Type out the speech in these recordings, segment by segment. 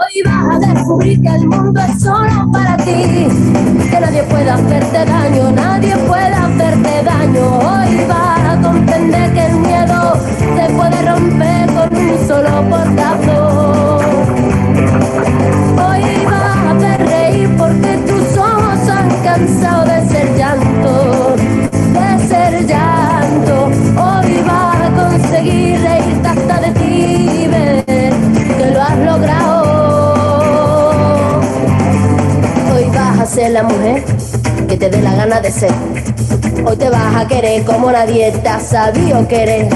Hoy vas a descubrir que el mundo es solo para ti, que nadie puede hacerte daño, nadie puede hacerte daño. Hoy vas a comprender que el miedo te puede romper con un solo portazo. Hoy vas a reír porque tus ojos han cansado ser la mujer que te dé la gana de ser. Hoy te vas a querer como nadie te ha sabido querer.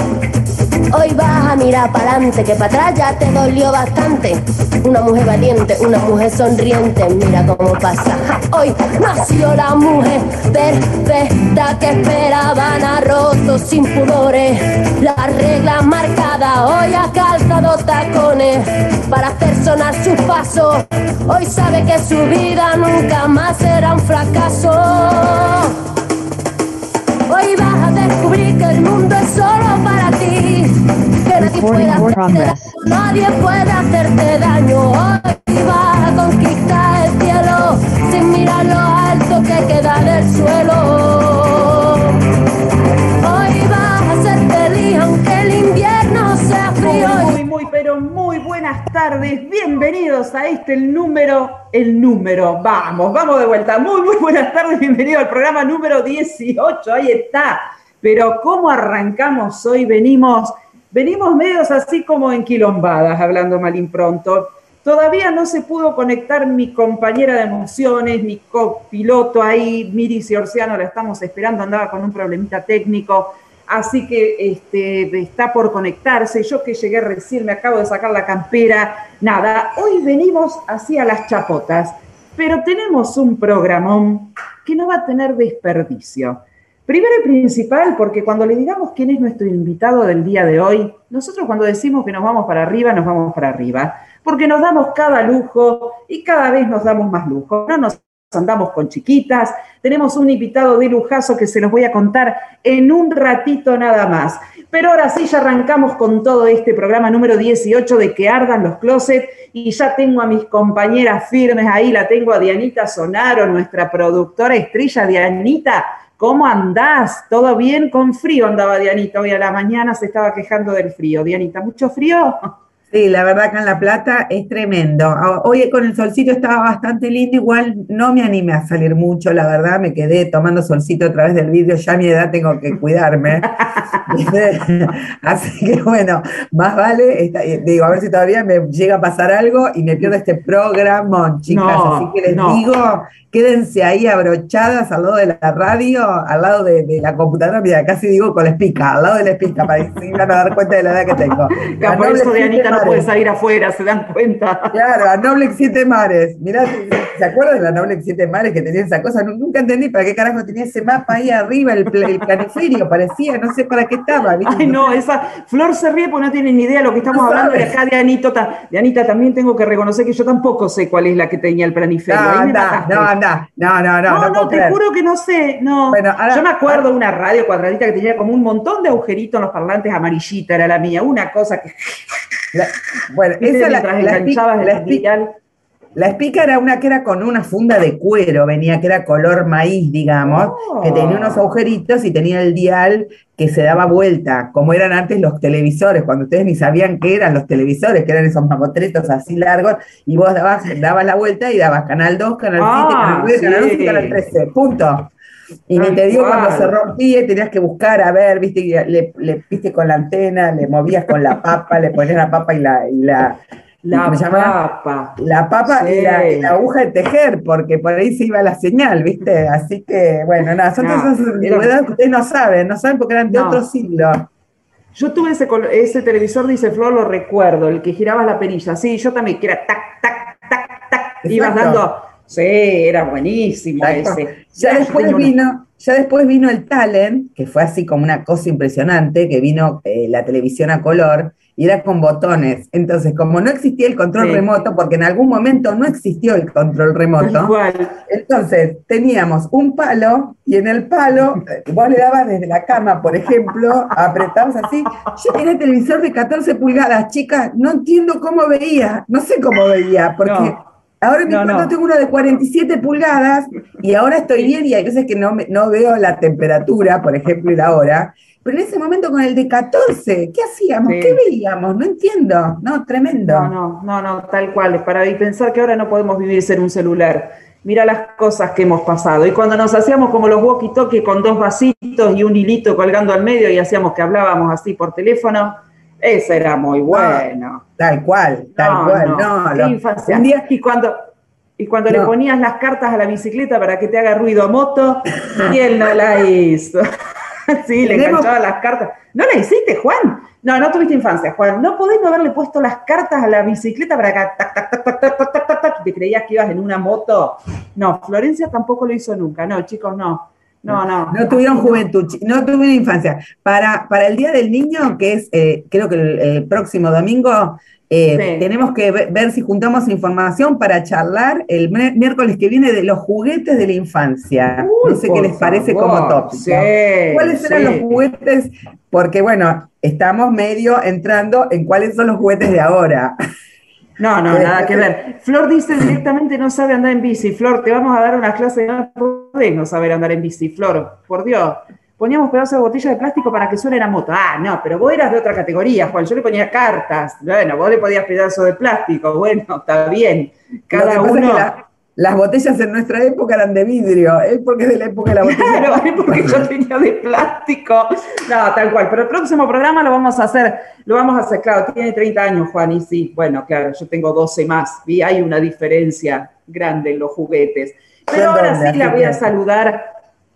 Hoy vas a mirar para adelante, que para atrás ya te dolió bastante. Una mujer valiente, una mujer sonriente, mira cómo pasa. Hoy nació la mujer perfecta que esperaban a rotos sin pudores. La regla marcada, hoy ha calzado tacones para hacer sonar sus pasos. Hoy sabe que su vida nunca más será un fracaso. Hoy vas a descubrir que el mundo es ti, que nadie puede hacerte daño, nadie puede hacerte daño. Hoy vas a conquistar el cielo sin mirar lo alto que queda del suelo. Hoy vas a ser feliz aunque el invierno sea frío. Muy, muy, pero muy buenas tardes. Bienvenidos a este el número, el número. Vamos, vamos de vuelta. Muy, muy buenas tardes. Bienvenido al programa número 18. Ahí está. Pero ¿cómo arrancamos hoy? Venimos, venimos medios así como enquilombadas, hablando mal impronto. Todavía no se pudo conectar mi compañera de emociones, mi copiloto ahí, Miri Orciano, la estamos esperando, andaba con un problemita técnico, así que este, está por conectarse. Yo que llegué recién, me acabo de sacar la campera. Nada, hoy venimos así a las chapotas, pero tenemos un programón que no va a tener desperdicio. Primero y principal, porque cuando le digamos quién es nuestro invitado del día de hoy, nosotros cuando decimos que nos vamos para arriba, nos vamos para arriba, porque nos damos cada lujo y cada vez nos damos más lujo. No nos andamos con chiquitas, tenemos un invitado de lujazo que se los voy a contar en un ratito nada más. Pero ahora sí, ya arrancamos con todo este programa número 18 de que ardan los closets y ya tengo a mis compañeras firmes ahí, la tengo a Dianita Sonaro, nuestra productora estrella, Dianita. ¿Cómo andás? ¿Todo bien? Con frío andaba Dianita. Hoy a la mañana se estaba quejando del frío. Dianita, ¿mucho frío? Sí, la verdad que en La Plata es tremendo. Hoy con el solcito estaba bastante lindo, igual no me animé a salir mucho, la verdad, me quedé tomando solcito a través del vídeo, ya a mi edad tengo que cuidarme. Así que bueno, más vale, digo, a ver si todavía me llega a pasar algo y me pierdo este programa, chicas. Así que les digo, quédense ahí abrochadas al lado de la radio, al lado de, la computadora, mira, casi digo con la espica, al lado de la espica, para que se van a dar cuenta de la edad que tengo. por eso Dianita no puede salir afuera, se dan cuenta. Claro, a Noble Siete Mares. Mirá, ¿se acuerdan de la Noble Siete Mares que tenía esa cosa? Nunca entendí para qué carajo tenía ese mapa ahí arriba, el, el planiferio, parecía, no sé para qué estaba. Ay, no, esa Flor se ríe porque no tiene ni idea de lo que estamos hablando. Y acá de Anita, también tengo que reconocer que yo tampoco sé cuál es la que tenía el planiferio. No, no, no, no, no, no, no, te juro que no sé, no. Yo me acuerdo de una radio cuadradita que tenía como un montón de agujeritos en los parlantes amarillita, era la mía, una cosa que... bueno, esa la, la, la espica era una que era con una funda de cuero, venía que era color maíz, digamos, que tenía unos oh. agujeritos y tenía el dial que se daba vuelta, como eran antes los televisores, cuando ustedes ni sabían qué eran los televisores, que eran esos mamotretos así largos, y vos dabas, dabas la vuelta y dabas canal 2, canal 7, canal 9, canal 11 y canal 13, punto. Y ni te digo cuando se rompía, tenías que buscar, a ver, viste, le, le viste con la antena, le movías con la papa, le ponías la papa y la, y la la papa. La papa y, la, aguja de tejer, porque por ahí se iba la señal, ¿viste? Así que, bueno, nada, son todas esas que ustedes no saben, no saben porque eran de otro siglo. Yo tuve ese, ese televisor, dice Flor, lo recuerdo, el que giraba la perilla. Sí, yo también, que era tac, tac, tac, tac. Ibas dando. Sí, era buenísimo ese. Ya después vino, ya después vino el talent, que fue así como una cosa impresionante, que vino eh, la televisión a color, y era con botones. Entonces, como no existía el control remoto, porque en algún momento no existió el control remoto, entonces teníamos un palo y en el palo, eh, vos le dabas desde la cama, por ejemplo, apretabas así. Yo tenía televisor de 14 pulgadas, chicas, no entiendo cómo veía, no sé cómo veía, porque... Ahora en mi tengo uno de 47 pulgadas y ahora estoy bien y hay veces que no, no veo la temperatura, por ejemplo, y la hora, pero en ese momento con el de 14, ¿qué hacíamos? ¿Qué veíamos? No entiendo. No, tremendo. No, no, no, no, tal cual. Para pensar que ahora no podemos vivir sin un celular. Mira las cosas que hemos pasado. Y cuando nos hacíamos como los walkie-talkie con dos vasitos y un hilito colgando al medio y hacíamos que hablábamos así por teléfono, eso era muy bueno. tal cual, tal cual. No, no infancia. Y cuando, y cuando le ponías las cartas a la bicicleta para que te haga ruido moto, ¿quién no la hizo? sí, le enganchaba las cartas. ¿No la hiciste, Juan? No, no tuviste infancia, Juan. No podés no haberle puesto las cartas a la bicicleta para que tac, tac, tac, tac, tac, tac, tac, tac, te creías que ibas en una moto. No, Florencia tampoco lo hizo nunca. No, chicos, no. No, no. No tuvieron juventud, no tuvieron infancia. Para, para el Día del Niño, que es eh, creo que el, próximo domingo, eh, tenemos que ver, si juntamos información para charlar el miércoles que viene de los juguetes de la infancia. no sé qué les parece como tópico. ¿Cuáles eran los juguetes? Porque bueno, estamos medio entrando en cuáles son los juguetes de ahora. No, no, nada que ver. Flor dice directamente no sabe andar en bici. Flor, te vamos a dar una clase de no podés no saber andar en bici, Flor, por Dios poníamos pedazos de botella de plástico para que suene la moto. Ah, no, pero vos eras de otra categoría, Juan. Yo le ponía cartas. Bueno, vos le ponías pedazos de plástico. Bueno, está bien. Cada uno. Las botellas en nuestra época eran de vidrio, es porque es de la época de la botella. Claro, es porque yo tenía de plástico. No, tal cual. Pero el próximo programa lo vamos a hacer, lo vamos a hacer, claro, tiene 30 años, Juan, y sí, bueno, claro, yo tengo 12 más, y hay una diferencia grande en los juguetes. Pero ahora sí la voy a saludar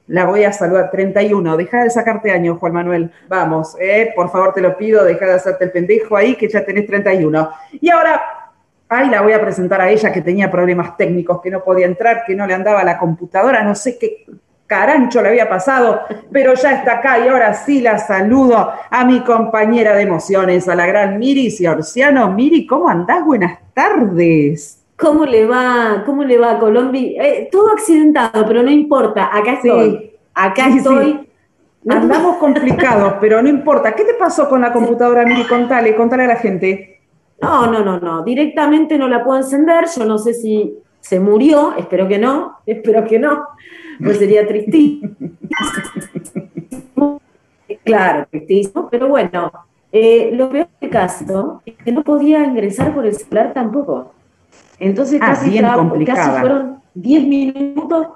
la voy a saludar. 31, deja de sacarte años, Juan Manuel. Vamos, eh, por favor te lo pido, deja de hacerte el pendejo ahí, que ya tenés 31. Y ahora, ahí la voy a presentar a ella que tenía problemas técnicos, que no podía entrar, que no le andaba la computadora, no sé qué carancho le había pasado, pero ya está acá y ahora sí la saludo a mi compañera de emociones, a la gran Miri Ciorciano. Miri, ¿cómo andás? Buenas tardes. ¿Cómo le va? ¿Cómo le va Colombia? Eh, todo accidentado, pero no importa. Acá estoy. Acá estoy. Andamos complicados, pero no importa. ¿Qué te pasó con la computadora, Miri? Contale, contale a la gente. No, no, no, no. Directamente no la puedo encender. Yo no sé si se murió. Espero que no. Espero que no. Pues sería tristísimo. claro, tristísimo. Pero bueno, eh, lo peor del caso es que no podía ingresar por el celular tampoco. Entonces ah, casi, fueron 10 minutos,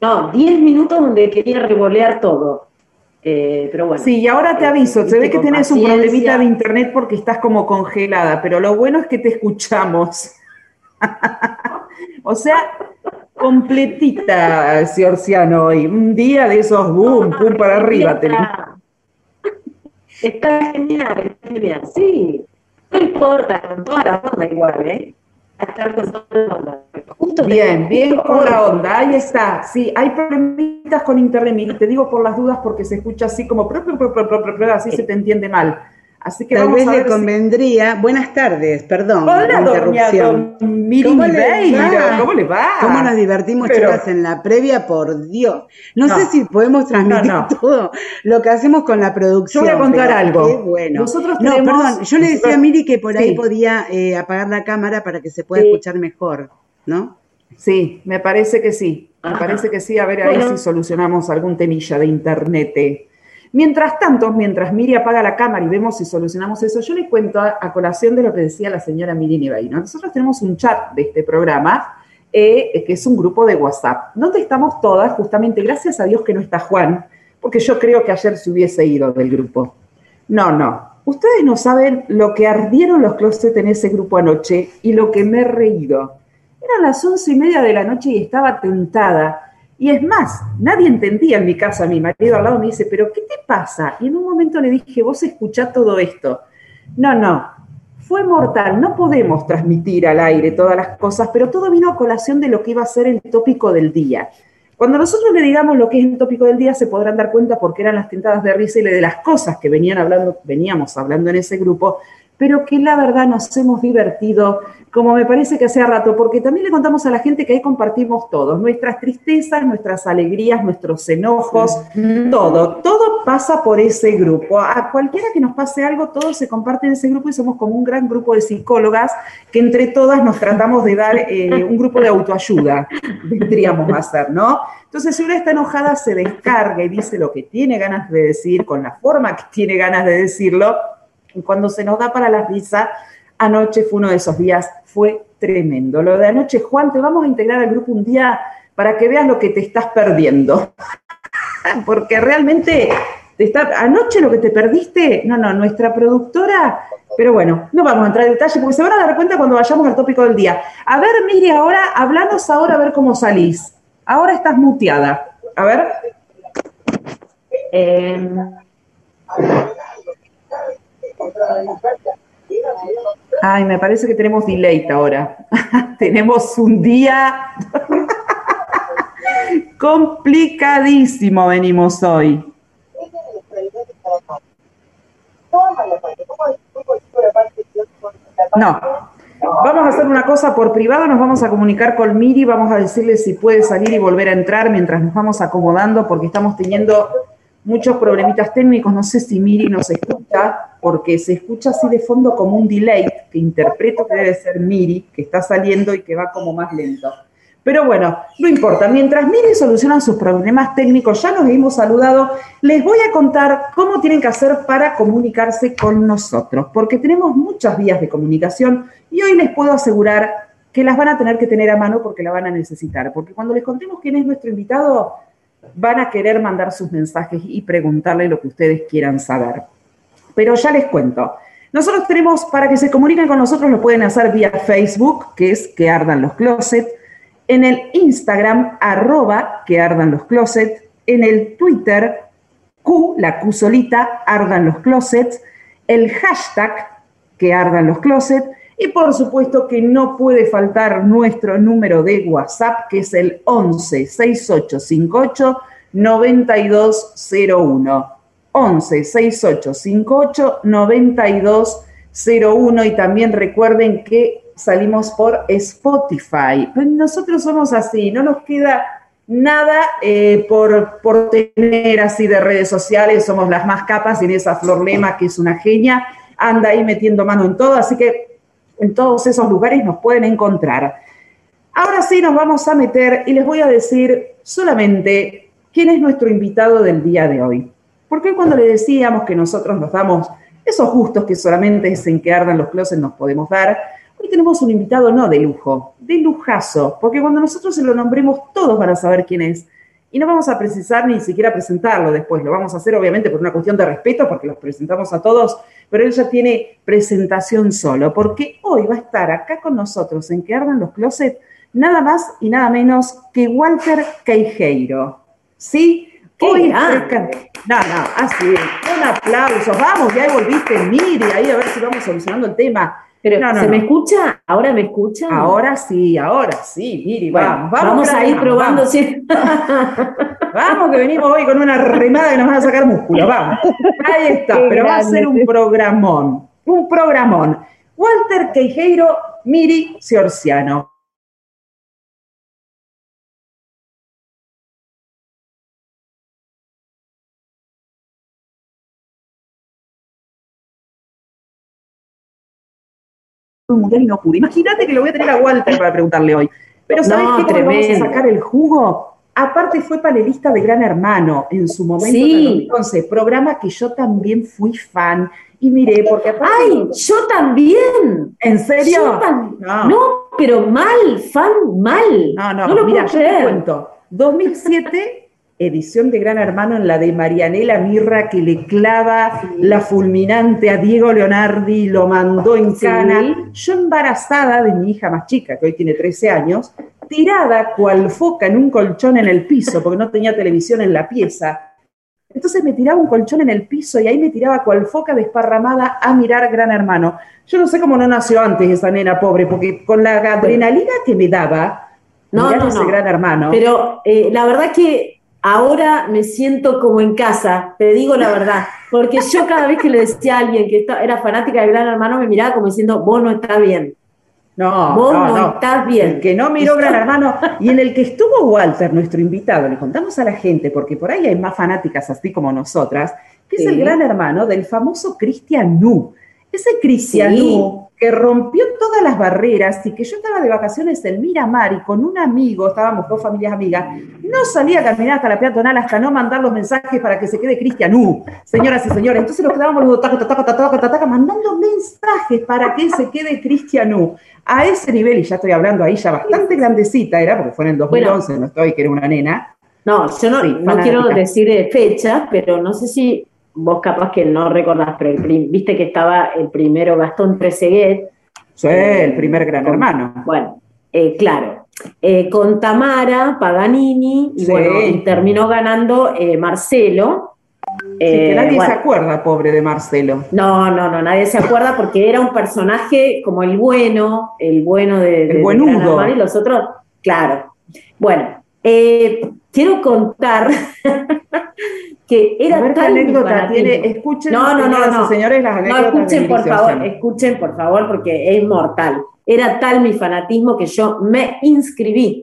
no, 10 minutos donde quería revolear todo. Eh, pero bueno. Sí, y ahora te eh, aviso, se ve que tienes un problemita de internet porque estás como congelada, pero lo bueno es que te escuchamos. o sea, completita, Ciorciano, hoy. Un día de esos boom, pum para arriba. Está genial, está genial, sí. No importa, con toda la onda igual, ¿eh? bien, bien con la onda, ahí está. Sí, hay con internet, te digo por las dudas porque se escucha así como, así se te entiende mal. Así que Tal vez le convendría. Buenas tardes, perdón. Hola, interrupción. ¿Cómo le, va? ¿Cómo le va? ¿Cómo nos divertimos, chicas, en la previa? Por Dios. No, sé si podemos transmitir todo lo que hacemos con la producción. Yo voy a contar algo. Qué bueno. Nosotros no, perdón, yo le decía a Miri que por ahí podía eh, apagar la cámara para que se pueda escuchar mejor, ¿no? Sí, me parece que sí. Me parece que sí. A ver ahí si solucionamos algún temilla de internet. Mientras tanto, mientras Miri apaga la cámara y vemos si solucionamos eso, yo le cuento a, colación de lo que decía la señora Miri Nevaino. Nosotros tenemos un chat de este programa, eh, que es un grupo de WhatsApp, donde estamos todas, justamente, gracias a Dios que no está Juan, porque yo creo que ayer se hubiese ido del grupo. No, no. Ustedes no saben lo que ardieron los closets en ese grupo anoche y lo que me he reído. Eran las once y media de la noche y estaba tentada Y es más, nadie entendía en mi casa, mi marido al lado me dice, pero ¿qué te pasa? Y en un momento le dije, vos escuchás todo esto. No, no, fue mortal, no podemos transmitir al aire todas las cosas, pero todo vino a colación de lo que iba a ser el tópico del día. Cuando nosotros le digamos lo que es el tópico del día, se podrán dar cuenta porque eran las tentadas de risa y de las cosas que venían hablando, veníamos hablando en ese grupo, pero que la verdad nos hemos divertido, como me parece que hacía rato, porque también le contamos a la gente que ahí compartimos todos, nuestras tristezas, nuestras alegrías, nuestros enojos, todo, todo pasa por ese grupo. A cualquiera que nos pase algo, todo se comparte en ese grupo y somos como un gran grupo de psicólogas que entre todas nos tratamos de dar eh, un grupo de autoayuda, vendríamos a hacer, ¿no? Entonces, si una está enojada, se descarga y dice lo que tiene ganas de decir, con la forma que tiene ganas de decirlo, y cuando se nos da para la risa, anoche fue uno de esos días, fue tremendo. Lo de anoche, Juan, te vamos a integrar al grupo un día para que veas lo que te estás perdiendo. Porque realmente te está, anoche lo que te perdiste, no, no, nuestra productora, pero bueno, no vamos a entrar en detalle porque se van a dar cuenta cuando vayamos al tópico del día. A ver, Miri, ahora, hablanos ahora a ver cómo salís. Ahora estás muteada. A ver. Eh, Ay, me parece que tenemos delay ahora. tenemos un día complicadísimo, venimos hoy. No, vamos a hacer una cosa por privado, nos vamos a comunicar con Miri, vamos a decirle si puede salir y volver a entrar mientras nos vamos acomodando porque estamos teniendo muchos problemitas técnicos, no sé si Miri nos escucha, porque se escucha así de fondo como un delay, que interpreto que debe ser Miri, que está saliendo y que va como más lento. Pero bueno, no importa, mientras Miri soluciona sus problemas técnicos, ya nos hemos saludado, les voy a contar cómo tienen que hacer para comunicarse con nosotros, porque tenemos muchas vías de comunicación y hoy les puedo asegurar que las van a tener que tener a mano porque la van a necesitar, porque cuando les contemos quién es nuestro invitado, van a querer mandar sus mensajes y preguntarle lo que ustedes quieran saber. Pero ya les cuento. Nosotros tenemos, para que se comuniquen con nosotros, lo pueden hacer vía Facebook, que es que ardan los closets, en el Instagram, arroba que ardan los closets, en el Twitter, Q, la Q solita, ardan los closets, el hashtag que ardan los closets, y por supuesto que no puede faltar nuestro número de WhatsApp, que es el 11 6858 9201. 11 6858 9201 y también recuerden que salimos por Spotify. Nosotros somos así, no nos queda nada eh, por, por tener así de redes sociales, somos las más capas en esa Flor Lema, que es una genia, anda ahí metiendo mano en todo, así que en todos esos lugares nos pueden encontrar. Ahora sí nos vamos a meter y les voy a decir solamente quién es nuestro invitado del día de hoy. Porque cuando le decíamos que nosotros nos damos esos gustos que solamente es en que ardan los closets nos podemos dar, hoy tenemos un invitado no de lujo, de lujazo, porque cuando nosotros se lo nombremos todos van a saber quién es. Y no vamos a precisar ni siquiera presentarlo después, lo vamos a hacer obviamente por una cuestión de respeto, porque los presentamos a todos, pero él ya tiene presentación solo, porque hoy va a estar acá con nosotros en que ardan los closets nada más y nada menos que Walter Queijeiro. ¿Sí? Hoy no, no, así, un aplauso, vamos, ya volviste, mire, ahí a ver si vamos solucionando el tema. Pero, ¿se me escucha? ¿Ahora me escucha? Ahora sí, ahora sí, Miri, vamos, vamos, a ir probando. Vamos. que venimos hoy con una remada que nos van a sacar músculo, vamos. Ahí está, pero va a ser un programón, un programón. Walter Queijeiro, Miri Ciorciano. Mundial y no pude. Imagínate que lo voy a tener a Walter para preguntarle hoy. Pero ¿sabes qué? Cuando vamos a sacar el jugo, aparte fue panelista de Gran Hermano en su momento. Sí. Entonces, programa que yo también fui fan y miré, porque aparte... ¡Ay, yo también! ¿En serio? no. no. pero mal, fan mal. No, no, no mira, yo te cuento. 2007 edición de Gran Hermano en la de Marianela Mirra que le clava la fulminante a Diego Leonardi, y lo mandó en cana. Yo embarazada de mi hija más chica, que hoy tiene 13 años, tirada cual foca en un colchón en el piso, porque no tenía televisión en la pieza. Entonces me tiraba un colchón en el piso y ahí me tiraba cual foca desparramada a mirar Gran Hermano. Yo no sé cómo no nació antes esa nena pobre, porque con la adrenalina que me daba, no, no, no. Gran Hermano. Pero eh, la verdad que ahora me siento como en casa, te digo la verdad, porque yo cada vez que le decía a alguien que era fanática de Gran Hermano me miraba como diciendo, vos no estás bien. No, vos no, estás bien. El que no miró Gran Hermano y en el que estuvo Walter, nuestro invitado, le contamos a la gente, porque por ahí hay más fanáticas así como nosotras, que es el Gran Hermano del famoso Cristian Nu. Ese Cristian Nu que rompió todas las barreras y que yo estaba de vacaciones en Miramar y con un amigo, estábamos dos familias amigas, no salía a caminar hasta la peatonal hasta no mandar los mensajes para que se quede Cristian U, señoras y señores. Entonces nos quedábamos los taca, mandando mensajes para que se quede Cristian U. A ese nivel, y ya estoy hablando ahí ya bastante grandecita era, porque fue en el 2011, no estoy, que era una nena. No, yo no, no quiero decir fecha, pero no sé si vos capaz que no recordás, pero viste que estaba el primero Gastón Treseguet. Sí, el primer gran hermano. Bueno, eh, claro. Eh, con Tamara Paganini, y bueno, y terminó ganando eh, Marcelo. Sí, que nadie se acuerda, pobre de Marcelo. No, no, no, nadie se acuerda porque era un personaje como el bueno, el bueno de, el buenudo. y los otros, claro. Bueno, quiero contar que era tal anécdota tiene, escuchen, no, no, no, no, señores, las anécdotas. No, escuchen por favor, escuchen por favor, porque es mortal. Era tal mi fanatismo que yo me inscribí.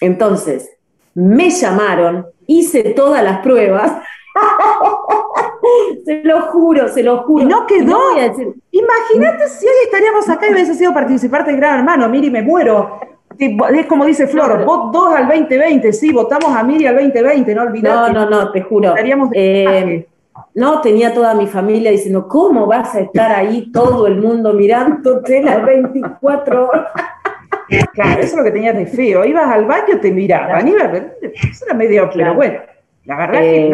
Entonces, me llamaron, hice todas las pruebas. se lo juro, se lo juro. Y no quedó. Imagínate si hoy estaríamos acá y hubiese sido participante de Gran Hermano. Miri, me muero es como dice Flor, vos dos al 2020, sí, votamos a Miri al 2020, no olvidate. No, no, no, te juro. Eh, no, tenía toda mi familia diciendo, ¿cómo vas a estar ahí todo el mundo mirándote las 24 horas? Claro, eso es lo que tenías de feo. Ibas al baño, te miraban. eso era medio, pero bueno, la verdad es que eh,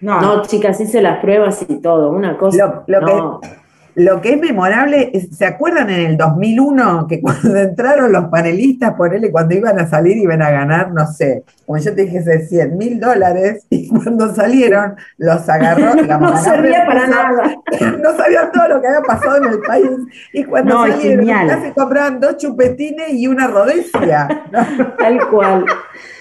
no. No, chicas, hice las pruebas y todo, una cosa. Lo, que, lo que es memorable, ¿se acuerdan en el 2001 que cuando entraron los panelistas, por él, cuando iban a salir iban a ganar, no sé, como yo te dije, 100 mil dólares, y cuando salieron los agarró, no servía para nada. No sabían todo lo que había pasado en el país. Y cuando salieron, casi compraban dos chupetines y una rodecia. Tal cual.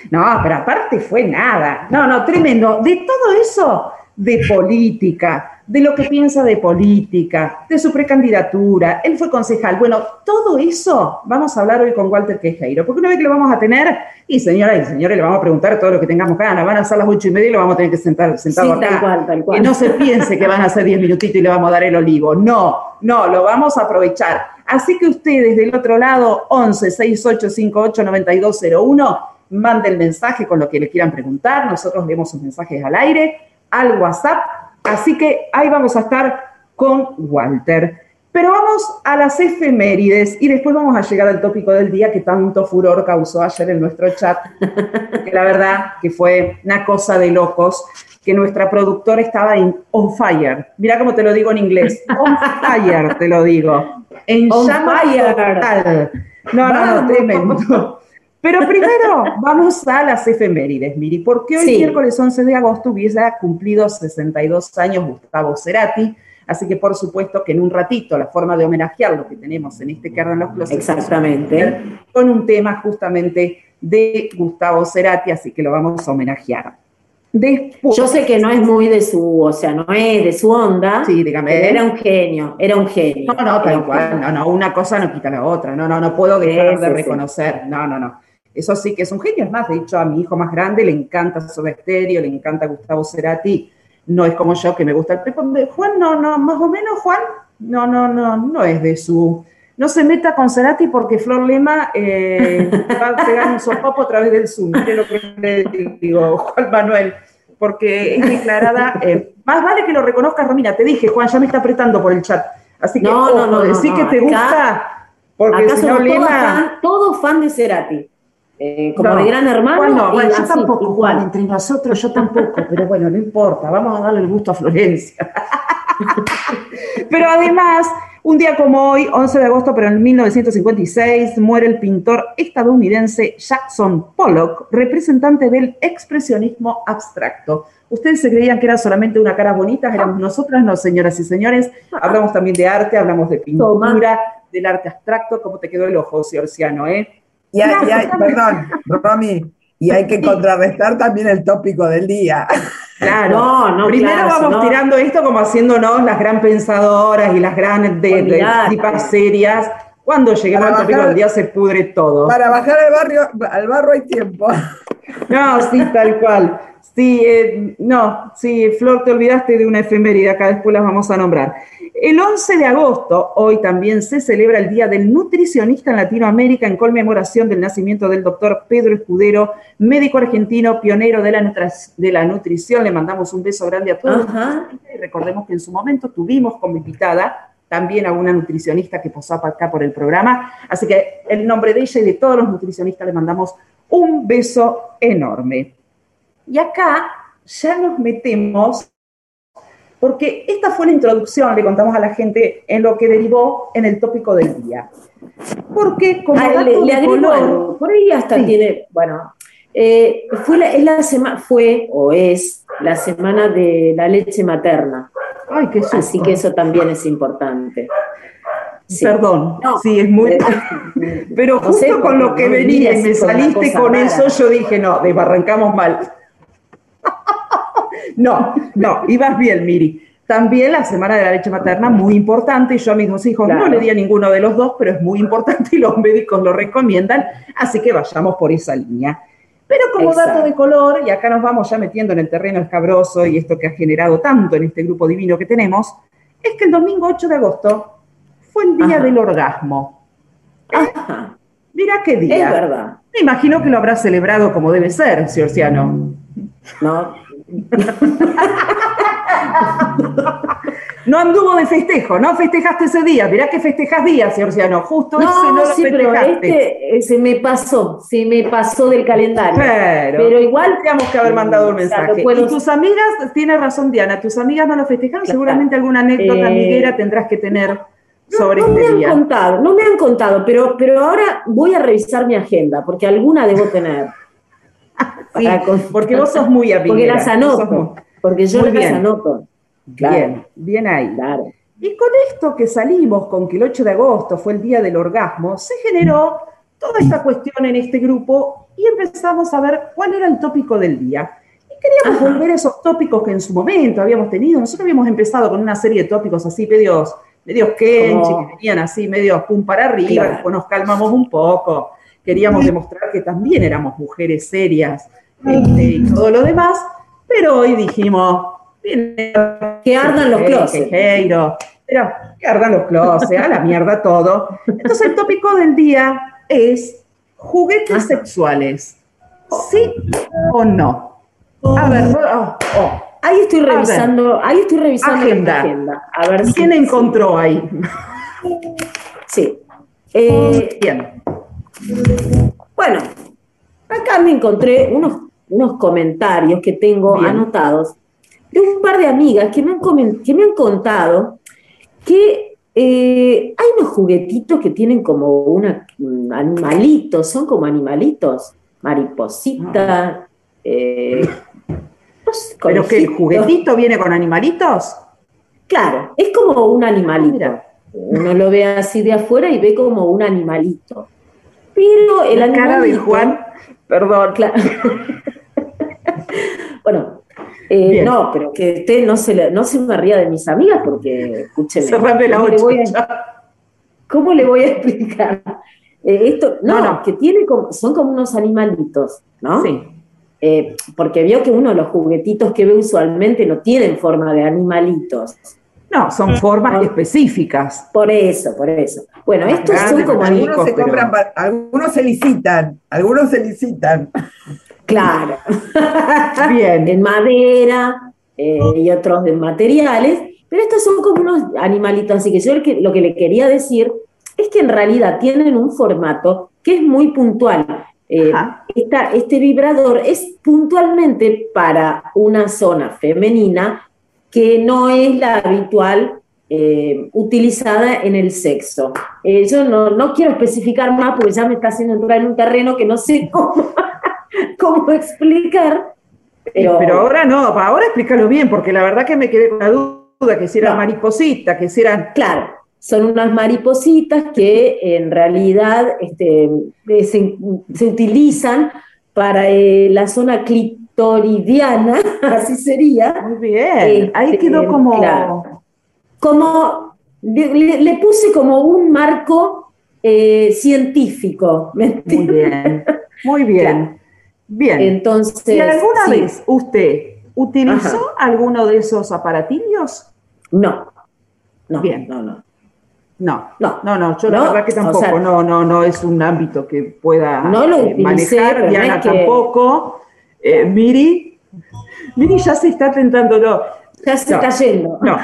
No, pero aparte fue nada. No, no, tremendo. De todo eso, de política, de lo que piensa de política, de su precandidatura, él fue concejal. Bueno, todo eso vamos a hablar hoy con Walter Quejeiro, porque una vez que lo vamos a tener, y señora y señores, le vamos a preguntar todo lo que tengamos ganas, van a ser las ocho y media y lo vamos a tener que sentar sentado sí, Tal cual, tal cual. Que no se piense que van a ser diez minutitos y le vamos a dar el olivo. No, no, lo vamos a aprovechar. Así que ustedes del otro lado, 11 6858 9201, manden mensaje con lo que le quieran preguntar. Nosotros leemos sus mensajes al aire, al WhatsApp Así que ahí vamos a estar con Walter. Pero vamos a las efemérides y después vamos a llegar al tópico del día que tanto furor causó ayer en nuestro chat, que la verdad que fue una cosa de locos, que nuestra productora estaba en on fire. Mira cómo te lo digo en inglés, on fire te lo digo. En on fire. No, no, no, tremendo. Pero primero vamos a las efemérides, Miri, porque hoy miércoles 11 de agosto hubiese cumplido 62 años Gustavo Cerati, así que por supuesto que en un ratito la forma de homenajear lo que tenemos en este Carro en los Closets. Exactamente. Con un tema justamente de Gustavo Cerati, así que lo vamos a homenajear. Yo sé que no es muy de su, o sea, no es de su onda. Sí, dígame. Era un genio, era un genio. No, no, tal cual, no, no, una cosa no quita la otra, no, no, no puedo dejar de reconocer, no, no, no. Eso sí que es un genio. Es más, de hecho, a mi hijo más grande le encanta Soda Estéreo, le encanta Gustavo Cerati. No es como yo que me gusta el Pepo. Juan, no, no, más o menos, Juan, no, no, no, no es de su. No se meta con Cerati porque Flor Lema eh, va a pegar un sopapo a través del Zoom. Mire lo que le digo, Juan Manuel, porque es declarada. Eh, más vale que lo reconozcas, Romina. Te dije, Juan, ya me está apretando por el chat. Así que, no, no, no, decir que te gusta. Porque si no, Lema. Todo fan de Cerati. Eh, como de gran hermano. Bueno, yo tampoco, Juan, entre nosotros yo tampoco, pero bueno, no importa, vamos a darle el gusto a Florencia. pero además, Un día como hoy, 11 de agosto, pero en 1956, muere el pintor estadounidense Jackson Pollock, representante del expresionismo abstracto. Ustedes se creían que era solamente una cara bonita, éramos nosotras, no, señoras y señores. Hablamos también de arte, hablamos de pintura, del arte abstracto. ¿Cómo te quedó el ojo, Ciorciano, eh? Y perdón, Romy, y hay que contrarrestar también el tópico del día. Claro, no, no, primero vamos tirando esto como haciéndonos las gran pensadoras y las grandes de, de tipas serias. Cuando lleguemos al tópico del día se pudre todo. Para bajar al barrio, al barro hay tiempo. No, sí, tal cual. Sí, eh, no, sí, Flor, te olvidaste de una efeméride, acá después las vamos a nombrar. El 11 de agosto, hoy también se celebra el Día del Nutricionista en Latinoamérica en conmemoración del nacimiento del doctor Pedro Escudero, médico argentino, pionero de la, de la nutrición. Le mandamos un beso grande a todos. Y recordemos que en su momento tuvimos como invitada también a una nutricionista que posó acá por el programa. Así que en nombre de ella y de todos los nutricionistas le mandamos un beso enorme. Y acá ya nos metemos porque esta fue la introducción, le contamos a la gente, en lo que derivó en el tópico del día. Porque como ah, le, le color, por ahí hasta tiene, bueno, eh, fue, la, es la semana, fue o es la semana de la leche materna. Ay, qué susto. Así que eso también es importante. Perdón, sí, es muy... Pero justo con lo que venía y me saliste con eso, yo dije, no, desbarrancamos mal. No, no, ibas bien, Miri. También la semana de la leche materna, muy importante, y yo a mis dos hijos no le di a ninguno de los dos, pero es muy importante y los médicos lo recomiendan, así que vayamos por esa línea. Pero como dato de color, y acá nos vamos ya metiendo en el terreno escabroso y esto que ha generado tanto en este grupo divino que tenemos, es que el domingo 8 de agosto fue el día del orgasmo. Ajá. Mira qué día. Es verdad. Me imagino que lo habrá celebrado como debe ser, Ciorciano. No, no anduvo de festejo, no festejaste ese día. Mirá que festejas días, Ciorciano. Justo no, ese no lo sí, pero este se me pasó, se me pasó del calendario. Pero, igual. Teníamos que haber mandado un mensaje. y tus amigas, tiene razón Diana, tus amigas no lo festejaron. Seguramente alguna anécdota eh, amiguera tendrás que tener sobre no, no este me han contado, no me han contado, pero, pero ahora voy a revisar mi agenda, porque alguna debo tener. Porque vos sos muy amiguera. Porque las anoto. Porque yo las anoto. Bien, bien ahí. Y con esto que salimos, con que el 8 de agosto fue el día del orgasmo, se generó toda esta cuestión en este grupo y empezamos a ver cuál era el tópico del día. Y queríamos volver a esos tópicos que en su momento habíamos tenido. Nosotros habíamos empezado con una serie de tópicos así, medios, medios kenchi, que venían así, medios pum para arriba, después nos calmamos un poco. Queríamos demostrar que también éramos mujeres serias, este, y todo lo demás, pero hoy dijimos, que ardan los closets. Pero que ardan los closets, a la mierda todo. Entonces el tópico del día es juguetes sexuales. ¿Sí o no? A ver, oh, oh. ahí estoy revisando, ahí estoy revisando agenda. agenda. A ver ¿Quién encontró ahí? Sí. Eh, bien. Bueno, acá me encontré unos unos comentarios que tengo anotados de un par de amigas que me han, que me han contado que eh, hay unos juguetitos que tienen como una, animalitos, son como animalitos, mariposita. Eh, ¿Pero que el juguetito viene con animalitos? Claro, es como un animalito. Uno lo ve así de afuera y ve como un animalito. Pero el La cara de Juan, perdón. Claro. bueno, eh, no, pero que usted no se, no se me ría de mis amigas porque, escúcheme. la ¿cómo, le voy a, ¿Cómo le voy a explicar? Eh, esto, no, no, que tiene como, son como unos animalitos, ¿no? Sí. Eh, porque vio que uno de los juguetitos que ve usualmente no tienen forma de animalitos. No, son formas específicas. Por eso, por eso. Bueno, estos son como algunos se compran, algunos se licitan, algunos se licitan. Claro. Bien. en madera eh, y otros de materiales, pero estos son como unos animalitos, así que yo lo que, le quería decir es que en realidad tienen un formato que es muy puntual. Eh, este vibrador es puntualmente para una zona femenina que no es la habitual eh, utilizada en el sexo. Eh, yo no, quiero especificar más porque ya me está haciendo entrar en un terreno que no sé cómo, cómo explicar. Pero, ahora no, ahora explícalo bien, porque la verdad que me quedé con la duda que si eran maripositas, que si eran... Claro, son unas maripositas que en realidad este, se, utilizan para eh, la zona clitoridiana, así sería. Muy bien, ahí quedó este, como como le, puse como un marco eh, científico. Muy bien, muy bien. Bien. Entonces. ¿Y alguna vez usted utilizó alguno de esos aparatillos? No. No. Bien. No, no. No, no, no, no, yo la verdad que tampoco, no, no, no es un ámbito que pueda no lo eh, manejar, Diana tampoco, eh, Miri, Miri ya se está tentándolo. Ya se está yendo. No,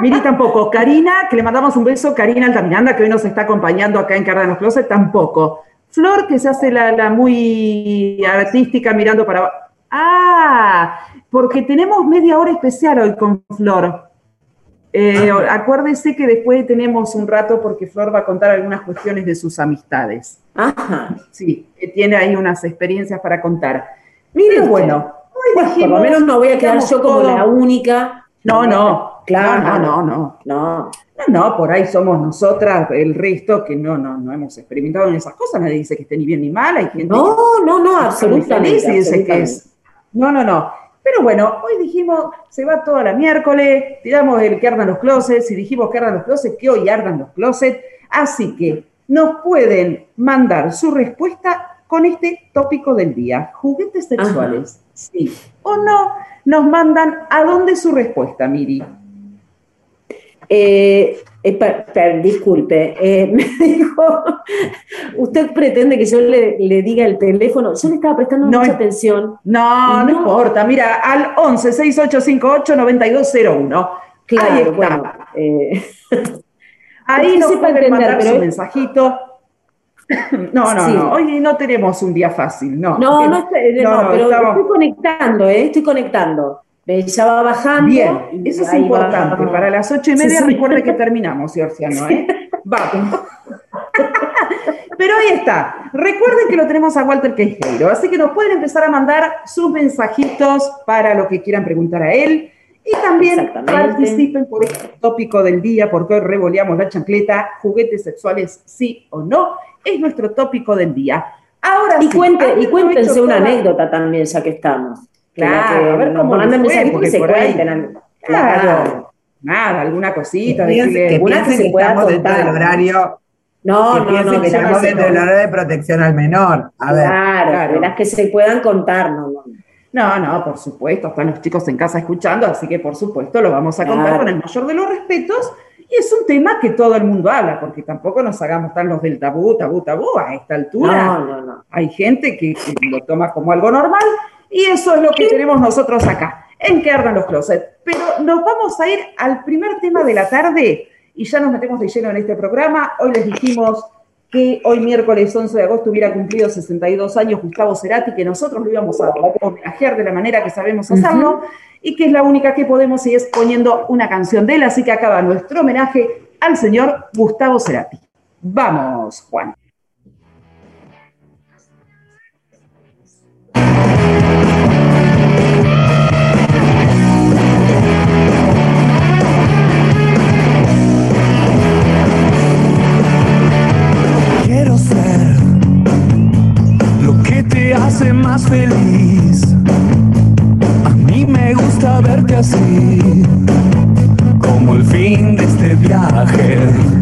Miri tampoco. Karina, que le mandamos un beso, Karina Altamiranda, que hoy nos está acompañando acá en Cardanos Closet, tampoco. Flor, que se hace la, muy artística mirando para... Ah, porque tenemos media hora especial hoy con Flor. Eh, acuérdese que después tenemos un rato porque Flor va a contar algunas cuestiones de sus amistades. Ajá. Sí, que tiene ahí unas experiencias para contar. Mire, bueno, por lo menos no voy a quedar yo como la única. No, no, claro, no, no, no. No. No, por ahí somos nosotras, el resto que no, no, no hemos experimentado en esas cosas, nadie dice que esté ni bien ni mal, hay gente No, no, no, absolutamente. dice que es. No, no, no. Pero bueno, hoy dijimos, se va toda la miércoles, tiramos el que ardan los closets, y dijimos que ardan los closets, que hoy ardan los closets, así que nos pueden mandar su respuesta con este tópico del día, juguetes sexuales sí o no, nos mandan a dónde su respuesta, Miri. Eh, eh disculpe, eh, me dijo, usted pretende que yo le, diga el teléfono, yo le estaba prestando mucha atención. No, no, importa, mira, al 11 6858 9201. Claro, Ahí está. Bueno, eh, Ahí nos pueden mandar su mensajito No, no, no, hoy no tenemos un día fácil, no. No, no, pero estoy conectando, ¿eh? estoy conectando. Ya va bajando. Bien, eso es importante. Para las ocho y media recuerde que terminamos, Orciano, ¿eh? Vamos. Pero ahí está. Recuerden que lo tenemos a Walter Queijeiro, así que nos pueden empezar a mandar sus mensajitos para lo que quieran preguntar a él. Y también participen por este tópico del día, porque hoy revoleamos la chancleta, juguetes sexuales, sí o no es nuestro tópico del día. Ahora y, cuente, y cuéntense una anécdota también, ya que estamos. Claro, a ver cómo mandan mensajes se cuenten. Claro, nada, alguna cosita. Que, que, alguna que se pueda dentro del horario no, no, no. Que estamos dentro del horario de protección al menor. A ver. Claro, claro. las que se puedan contar, no, no. No, no, por supuesto, están los chicos en casa escuchando, así que por supuesto lo vamos a contar con el mayor de los respetos y es un tema que todo el mundo habla, porque tampoco nos hagamos tan los del tabú, tabú, tabú a esta altura. No, no, no. Hay gente que, lo toma como algo normal y eso es lo que tenemos nosotros acá, en que ardan los closets. Pero nos vamos a ir al primer tema de la tarde y ya nos metemos de lleno en este programa. Hoy les dijimos que hoy miércoles 11 de agosto hubiera cumplido 62 años Gustavo Cerati, que nosotros lo íbamos a homenajear de la manera que sabemos hacerlo y que es la única que podemos y es poniendo una canción de él. Así que acaba nuestro homenaje al señor Gustavo Cerati. Vamos, Juan. Hace más feliz me gusta verte así, como el fin de este viaje.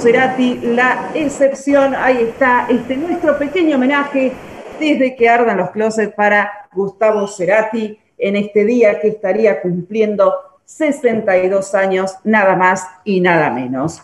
Cerati, la excepción. Ahí está, este nuestro pequeño homenaje desde que ardan los closets para Gustavo Cerati en este día que estaría cumpliendo 62 años, nada más y nada menos.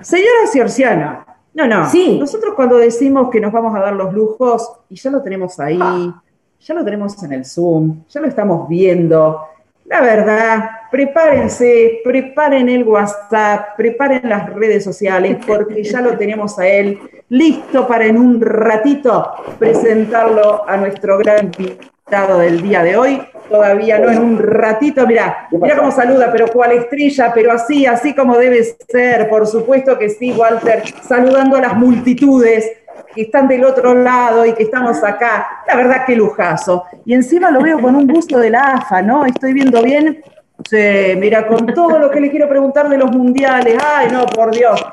Señora Ciorciana, no, no, sí. nosotros cuando decimos que nos vamos a dar los lujos, y ya lo tenemos ahí, ya lo tenemos en el Zoom, ya lo estamos viendo, la verdad, prepárense, preparen el WhatsApp, preparen las redes sociales, porque ya lo tenemos a él listo para en un ratito presentarlo a nuestro gran invitado del día de hoy. Todavía no en un ratito, mira, mira cómo saluda, pero cuál estrella, pero así, así como debe ser, por supuesto que sí, Walter, saludando a las multitudes que están del otro lado y que estamos acá. La verdad, qué lujazo. Y encima lo veo con un gusto de la AFA, ¿no? Estoy viendo bien. Sí, mira, con todo lo que le quiero preguntar de los mundiales. Ay, no, por Dios.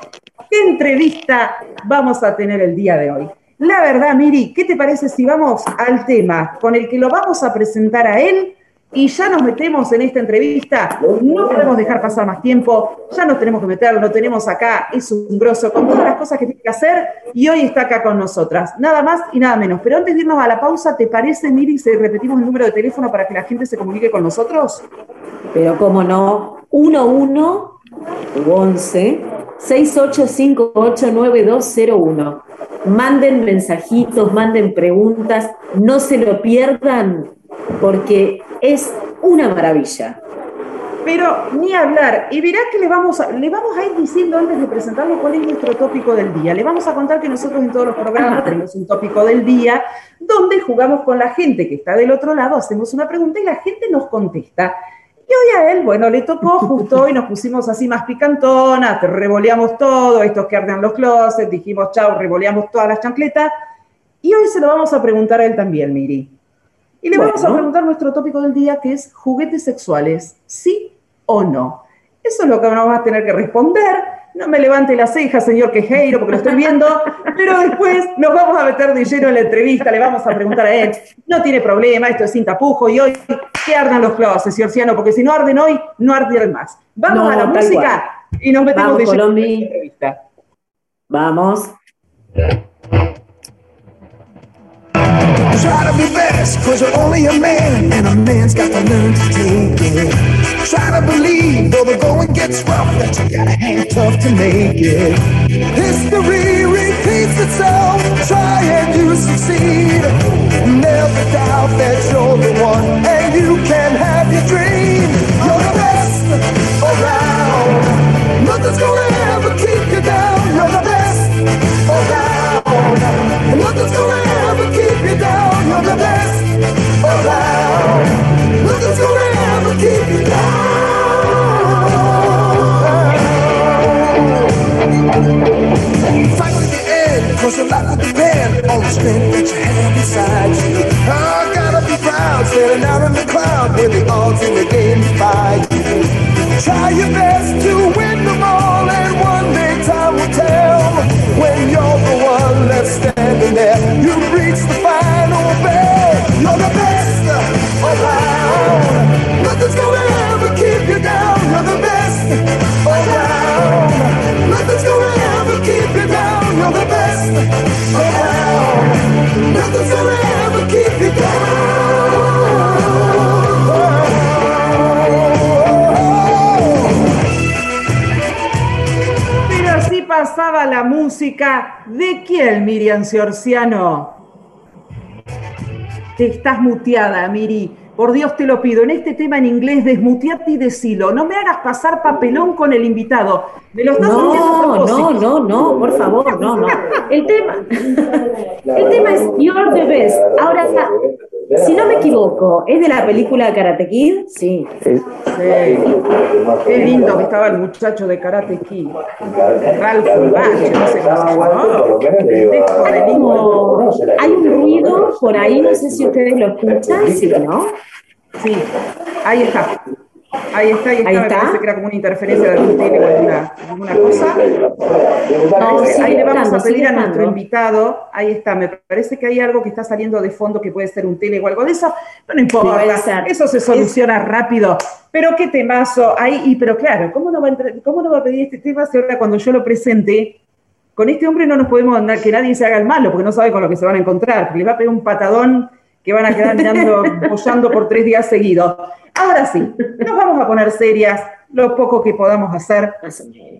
¿Qué entrevista vamos a tener el día de hoy? La verdad, Miri, ¿qué te parece si vamos al tema con el que lo vamos a presentar a él? Y ya nos metemos en esta entrevista. No podemos dejar pasar más tiempo, ya nos tenemos que meter, lo tenemos acá, es un grosso con todas las cosas que tiene que hacer y hoy está acá con nosotras. Nada más y nada menos. Pero antes de irnos a la pausa, ¿te parece, Miri, si repetimos el número de teléfono para que la gente se comunique con nosotros? Pero cómo no, 11 11 68589201. Manden mensajitos, manden preguntas, no se lo pierdan porque es una maravilla. Pero ni hablar, y verá que le vamos, a, le vamos a ir diciendo antes de presentarle cuál es nuestro tópico del día. Le vamos a contar que nosotros en todos los programas tenemos un tópico del día donde jugamos con la gente que está del otro lado, hacemos una pregunta y la gente nos contesta. Y hoy a él, bueno, le tocó justo y nos pusimos así más picantonas, revoleamos todo, estos que arden los closets, dijimos chao, revoleamos todas las chancletas. Y hoy se lo vamos a preguntar a él también, Miri. Y le vamos a preguntar nuestro tópico del día, que es juguetes sexuales, ¿sí o no? Eso es lo que nos va a tener que responder. No me levante la ceja, señor Quejeiro, porque lo estoy viendo, pero después nos vamos a meter de lleno en la entrevista, le vamos a preguntar a él. No tiene problema, esto es sin tapujo, y hoy que ardan los closets, señor Ciano, porque si no arden hoy, no arden más. Vamos a la música y nos metemos de lleno en la entrevista. Vamos. Try to be best, cause you're only a man, and a man's got to learn to take it. Try to believe, though the going gets rough, that you gotta hang tough to make it. History repeats itself, try and you succeed. Never doubt that you're the one, and you can have your dream. You're the best around. Nothing's gonna cause your life will depend on the strength that you have inside you. I gotta be proud, standing out in the crowd when the odds in the game fight you. Try your best to win them all, and one day time will tell. When you're the one left standing there, you reach the final bell. You're the best around. Nothing's gonna ever keep you down. You're the best around. Nothing's gonna pasaba la música de quién, Miriam Ciorciano. Te estás muteada, Miri. Por Dios te lo pido, en este tema en inglés, desmuteate y decilo. No me hagas pasar papelón con el invitado. Me lo estás no, no, no, no, por favor, no, no. El tema, el tema es You're the Best. Ahora, si no me equivoco, ¿es de la película Karate Kid? Sí. sí. Qué lindo que estaba el muchacho de Karate Kid. Ralph Bache, no sé cómo se Hay un ruido por ahí, no sé si ustedes lo escuchan, ¿sí no? Sí, ahí está. Ahí está, ahí está, me parece que era como una interferencia de algún tele o alguna, alguna cosa. ahí le vamos a pedir a nuestro invitado, ahí está, me parece que hay algo que está saliendo de fondo que puede ser un tele o algo de eso, pero no importa, eso se soluciona rápido. Pero qué temazo ahí, y pero claro, ¿cómo no, va a ¿cómo no va a pedir este tema si ahora cuando yo lo presente, con este hombre no nos podemos andar, que nadie se haga el malo, porque no sabe con lo que se van a encontrar, le va a pegar un patadón que van a quedar mirando, apoyando por tres días seguidos. Ahora sí, nos vamos a poner serias, lo poco que podamos hacer,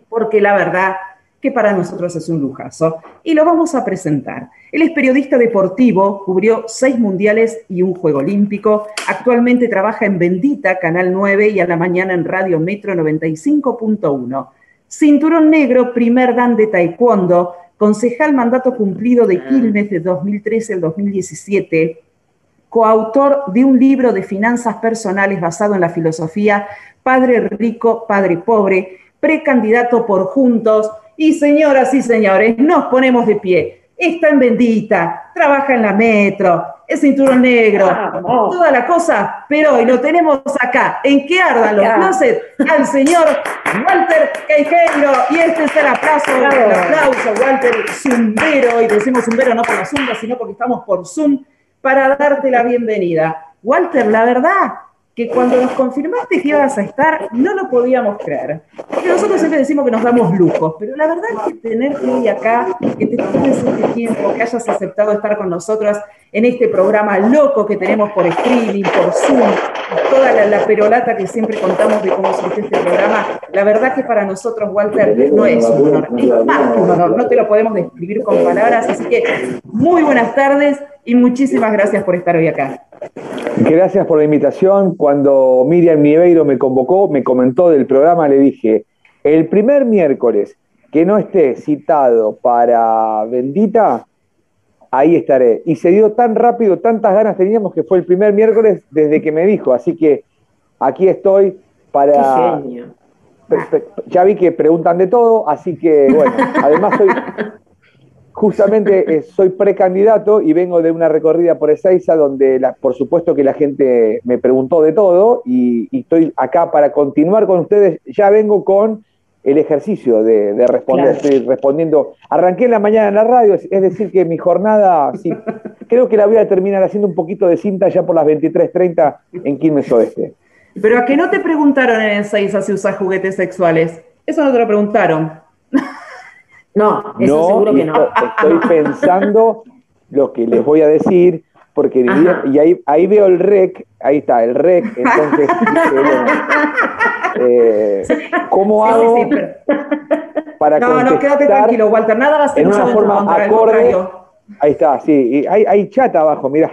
porque la verdad que para nosotros es un lujazo. Y lo vamos a presentar. Él es periodista deportivo, cubrió seis mundiales y un juego olímpico. Actualmente trabaja en Bendita, Canal 9 y a la mañana en Radio Metro 95.1. Cinturón negro, primer dan de taekwondo, concejal mandato cumplido de Quilmes de 2013 al 2017, coautor de un libro de finanzas personales basado en la filosofía Padre Rico, Padre Pobre, precandidato por Juntos. Y señoras y señores, nos ponemos de pie. Está en Bendita, trabaja en la metro, es cinturón negro, toda la cosa, pero hoy lo tenemos acá, en que ardan los closets, al señor Walter Queijeiro. Y este es el aplauso, el aplauso, Walter Zumbero, y decimos Zumbero no por la Zumba, sino porque estamos por Zoom para darte la bienvenida. Walter, la verdad que cuando nos confirmaste que ibas a estar, no lo podíamos creer. Porque nosotros siempre decimos que nos damos lujos, pero la verdad es que tenerte hoy acá, que te tomes este tiempo, que hayas aceptado estar con nosotros en este programa loco que tenemos por streaming, por Zoom, toda la, perolata que siempre contamos de cómo surgió este programa, la verdad que para nosotros, Walter, no es un honor, es más que un honor, no te lo podemos describir con palabras, así que muy buenas tardes y muchísimas gracias por estar hoy acá. Gracias por la invitación. Cuando Miriam Nieveiro me convocó, me comentó del programa, le dije, el primer miércoles que no esté citado para Bendita, ahí estaré. Y se dio tan rápido, tantas ganas teníamos que fue el primer miércoles desde que me dijo. Así que aquí estoy para... Ya vi que preguntan de todo, así que bueno, además soy, justamente eh, soy precandidato y vengo de una recorrida por Ezeiza donde por supuesto que la gente me preguntó de todo y, estoy acá para continuar con ustedes. Ya vengo con el ejercicio de, responder, estoy respondiendo. Arranqué en la mañana en la radio, es, decir que mi jornada, creo que la voy a terminar haciendo un poquito de cinta ya por las 23.30 en Quilmes Oeste. Pero a que no te preguntaron en Ezeiza si usas juguetes sexuales, eso no te lo preguntaron. No, eso seguro que no. Estoy pensando lo que les voy a decir, porque y ahí, ahí veo el rec, ahí está, el rec, entonces, eh, ¿cómo hago para No, no, quédate tranquilo, Walter, nada va a ser en una forma acorde, Ahí está, sí. Hay, hay chat abajo, mira.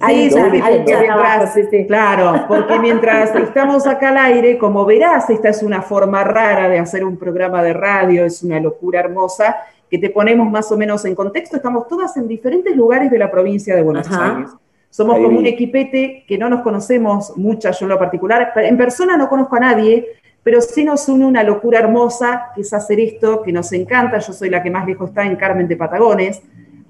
Ahí sí, hay chat abajo, sí, sí. Claro, porque mientras estamos acá al aire, como verás, esta es una forma rara de hacer un programa de radio, es una locura hermosa, que te ponemos más o menos en contexto. Estamos todas en diferentes lugares de la provincia de Buenos Aires. Somos como un equipete que no nos conocemos muchas, yo en lo particular. En persona no conozco a nadie, pero sí nos une una locura hermosa, que es hacer esto, que nos encanta. Yo soy la que más lejos está en Carmen de Patagones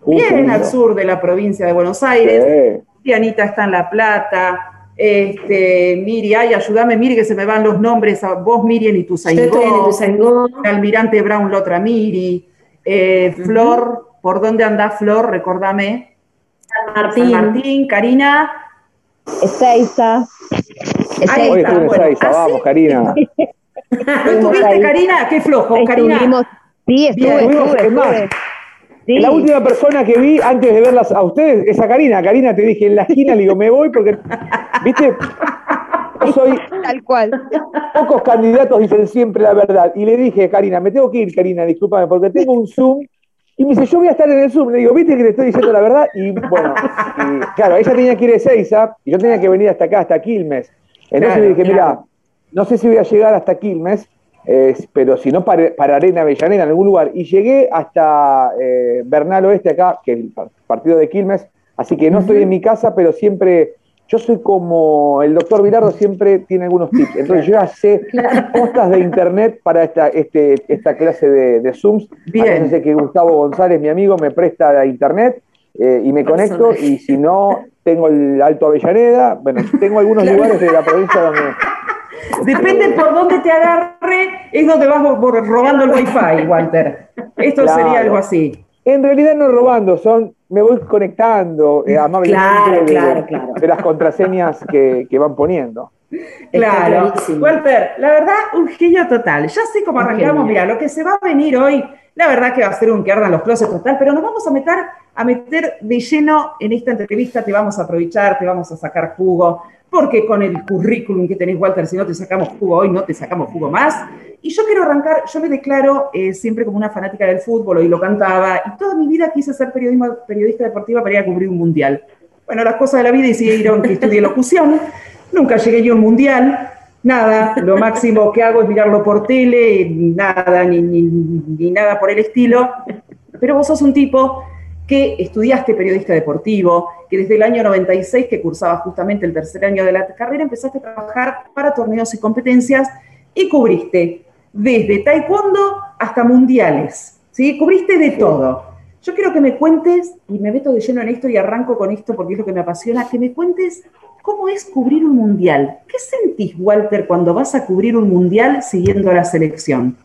bien al sur de la provincia de Buenos Aires. Dianita está en La Plata. Este, Miri, ay, ayúdame, Miri, que se me van los nombres a vos, Miriam, y tu Saingó. Almirante Brown, la otra Miri. Eh, Flor, ¿por dónde anda Flor? Recordame. San Martín. San Martín, Karina. Ezeiza. Ahí está, bueno, vamos, Karina. ¿No estuviste, Karina? Qué flojo, Karina. Sí, estuve, estuve, estuve. La última persona que vi antes de verlas a ustedes es a Karina. Karina te dije en la esquina, le digo, me voy porque, viste, yo soy. Tal cual. Pocos candidatos dicen siempre la verdad. Y le dije, Karina, me tengo que ir, Karina, discúlpame, porque tengo un Zoom. Y me dice, yo voy a estar en el Zoom. Le digo, ¿viste que le estoy diciendo la verdad? Y bueno, claro, ella tenía que ir a Ezeiza y yo tenía que venir hasta acá, hasta Quilmes. Entonces le dije, mira, no sé si voy a llegar hasta Quilmes, pero si no pararé en Avellaneda en algún lugar. Y llegué hasta eh, Bernal Oeste acá, que es el partido de Quilmes, así que no estoy en mi casa, pero siempre, yo soy como el doctor Vilardo, siempre tiene algunos tips. Entonces yo ya sé postas de internet para esta, este, esta clase de, de Zooms. Bien. sé que Gustavo González, mi amigo, me presta la internet. Eh, y me conecto y si no tengo el Alto Avellaneda, bueno, tengo algunos lugares de la provincia donde Depende por dónde te agarre, es donde vas robando el wifi, Walter. Esto sería algo así. En realidad no robando, son me voy conectando eh, amablemente claro, de, claro, de, las contraseñas que, van poniendo. Claro, Walter, la verdad, un genio total. Ya sé cómo arrancamos, mira, lo que se va a venir hoy, la verdad que va a ser un que ardan los closets total, pero nos vamos a meter, a meter de lleno en esta entrevista, te vamos a aprovechar, te vamos a sacar jugo, porque con el currículum que tenés, Walter, si no te sacamos jugo hoy, no te sacamos jugo más. Y yo quiero arrancar, yo me declaro eh, siempre como una fanática del fútbol, hoy lo cantaba, y toda mi vida quise ser periodista deportiva para ir a cubrir un mundial. Bueno, las cosas de la vida hicieron que estudié locución, nunca llegué yo a un mundial, nada, lo máximo que hago es mirarlo por tele, nada, ni, ni nada por el estilo, pero vos sos un tipo que estudiaste periodista deportivo, que desde el año 96, que cursabas justamente el tercer año de la carrera, empezaste a trabajar para torneos y competencias y cubriste desde taekwondo hasta mundiales, ¿sí? Cubriste de todo. Yo quiero que me cuentes, y me meto de lleno en esto y arranco con esto porque es lo que me apasiona, que me cuentes cómo es cubrir un mundial. ¿Qué sentís, Walter, cuando vas a cubrir un mundial siguiendo a la selección?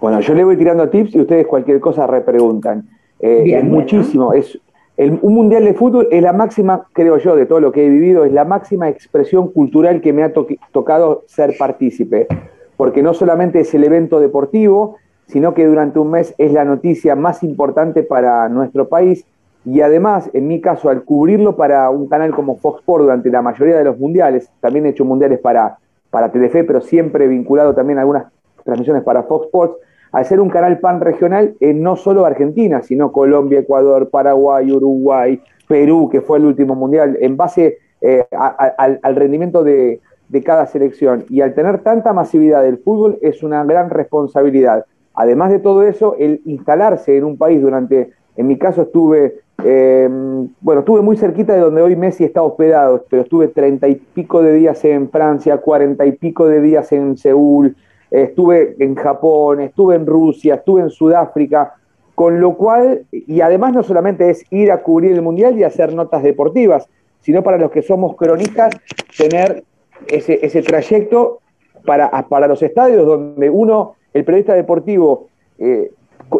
Bueno, yo le voy tirando tips y ustedes cualquier cosa repreguntan. Eh, es muchísimo. Es, un mundial de fútbol es la máxima, creo yo, de todo lo que he vivido, es la máxima expresión cultural que me ha tocado ser partícipe porque no solamente es el evento deportivo, sino que durante un mes es la noticia más importante para nuestro país y además, en mi caso, al cubrirlo para un canal como Fox Sports durante la mayoría de los mundiales, también he hecho mundiales para, para Telefe, pero siempre vinculado también a algunas transmisiones para Fox Sports, al ser un canal pan regional en no solo Argentina, sino Colombia, Ecuador, Paraguay, Uruguay, Perú, que fue el último mundial, en base eh, al rendimiento de, cada selección. Y al tener tanta masividad del fútbol es una gran responsabilidad. Además de todo eso, el instalarse en un país durante, en mi caso estuve, em, bueno, estuve muy cerquita de donde hoy Messi está hospedado, pero estuve treinta y pico de días en Francia, cuarenta y pico de días en Seúl, estuve en Japón, estuve en Rusia, estuve en Sudáfrica, con lo cual, y además no solamente es ir a cubrir el Mundial y hacer notas deportivas, sino para los que somos cronistas, tener ese, ese trayecto para, para los estadios donde uno, el periodista deportivo, eh,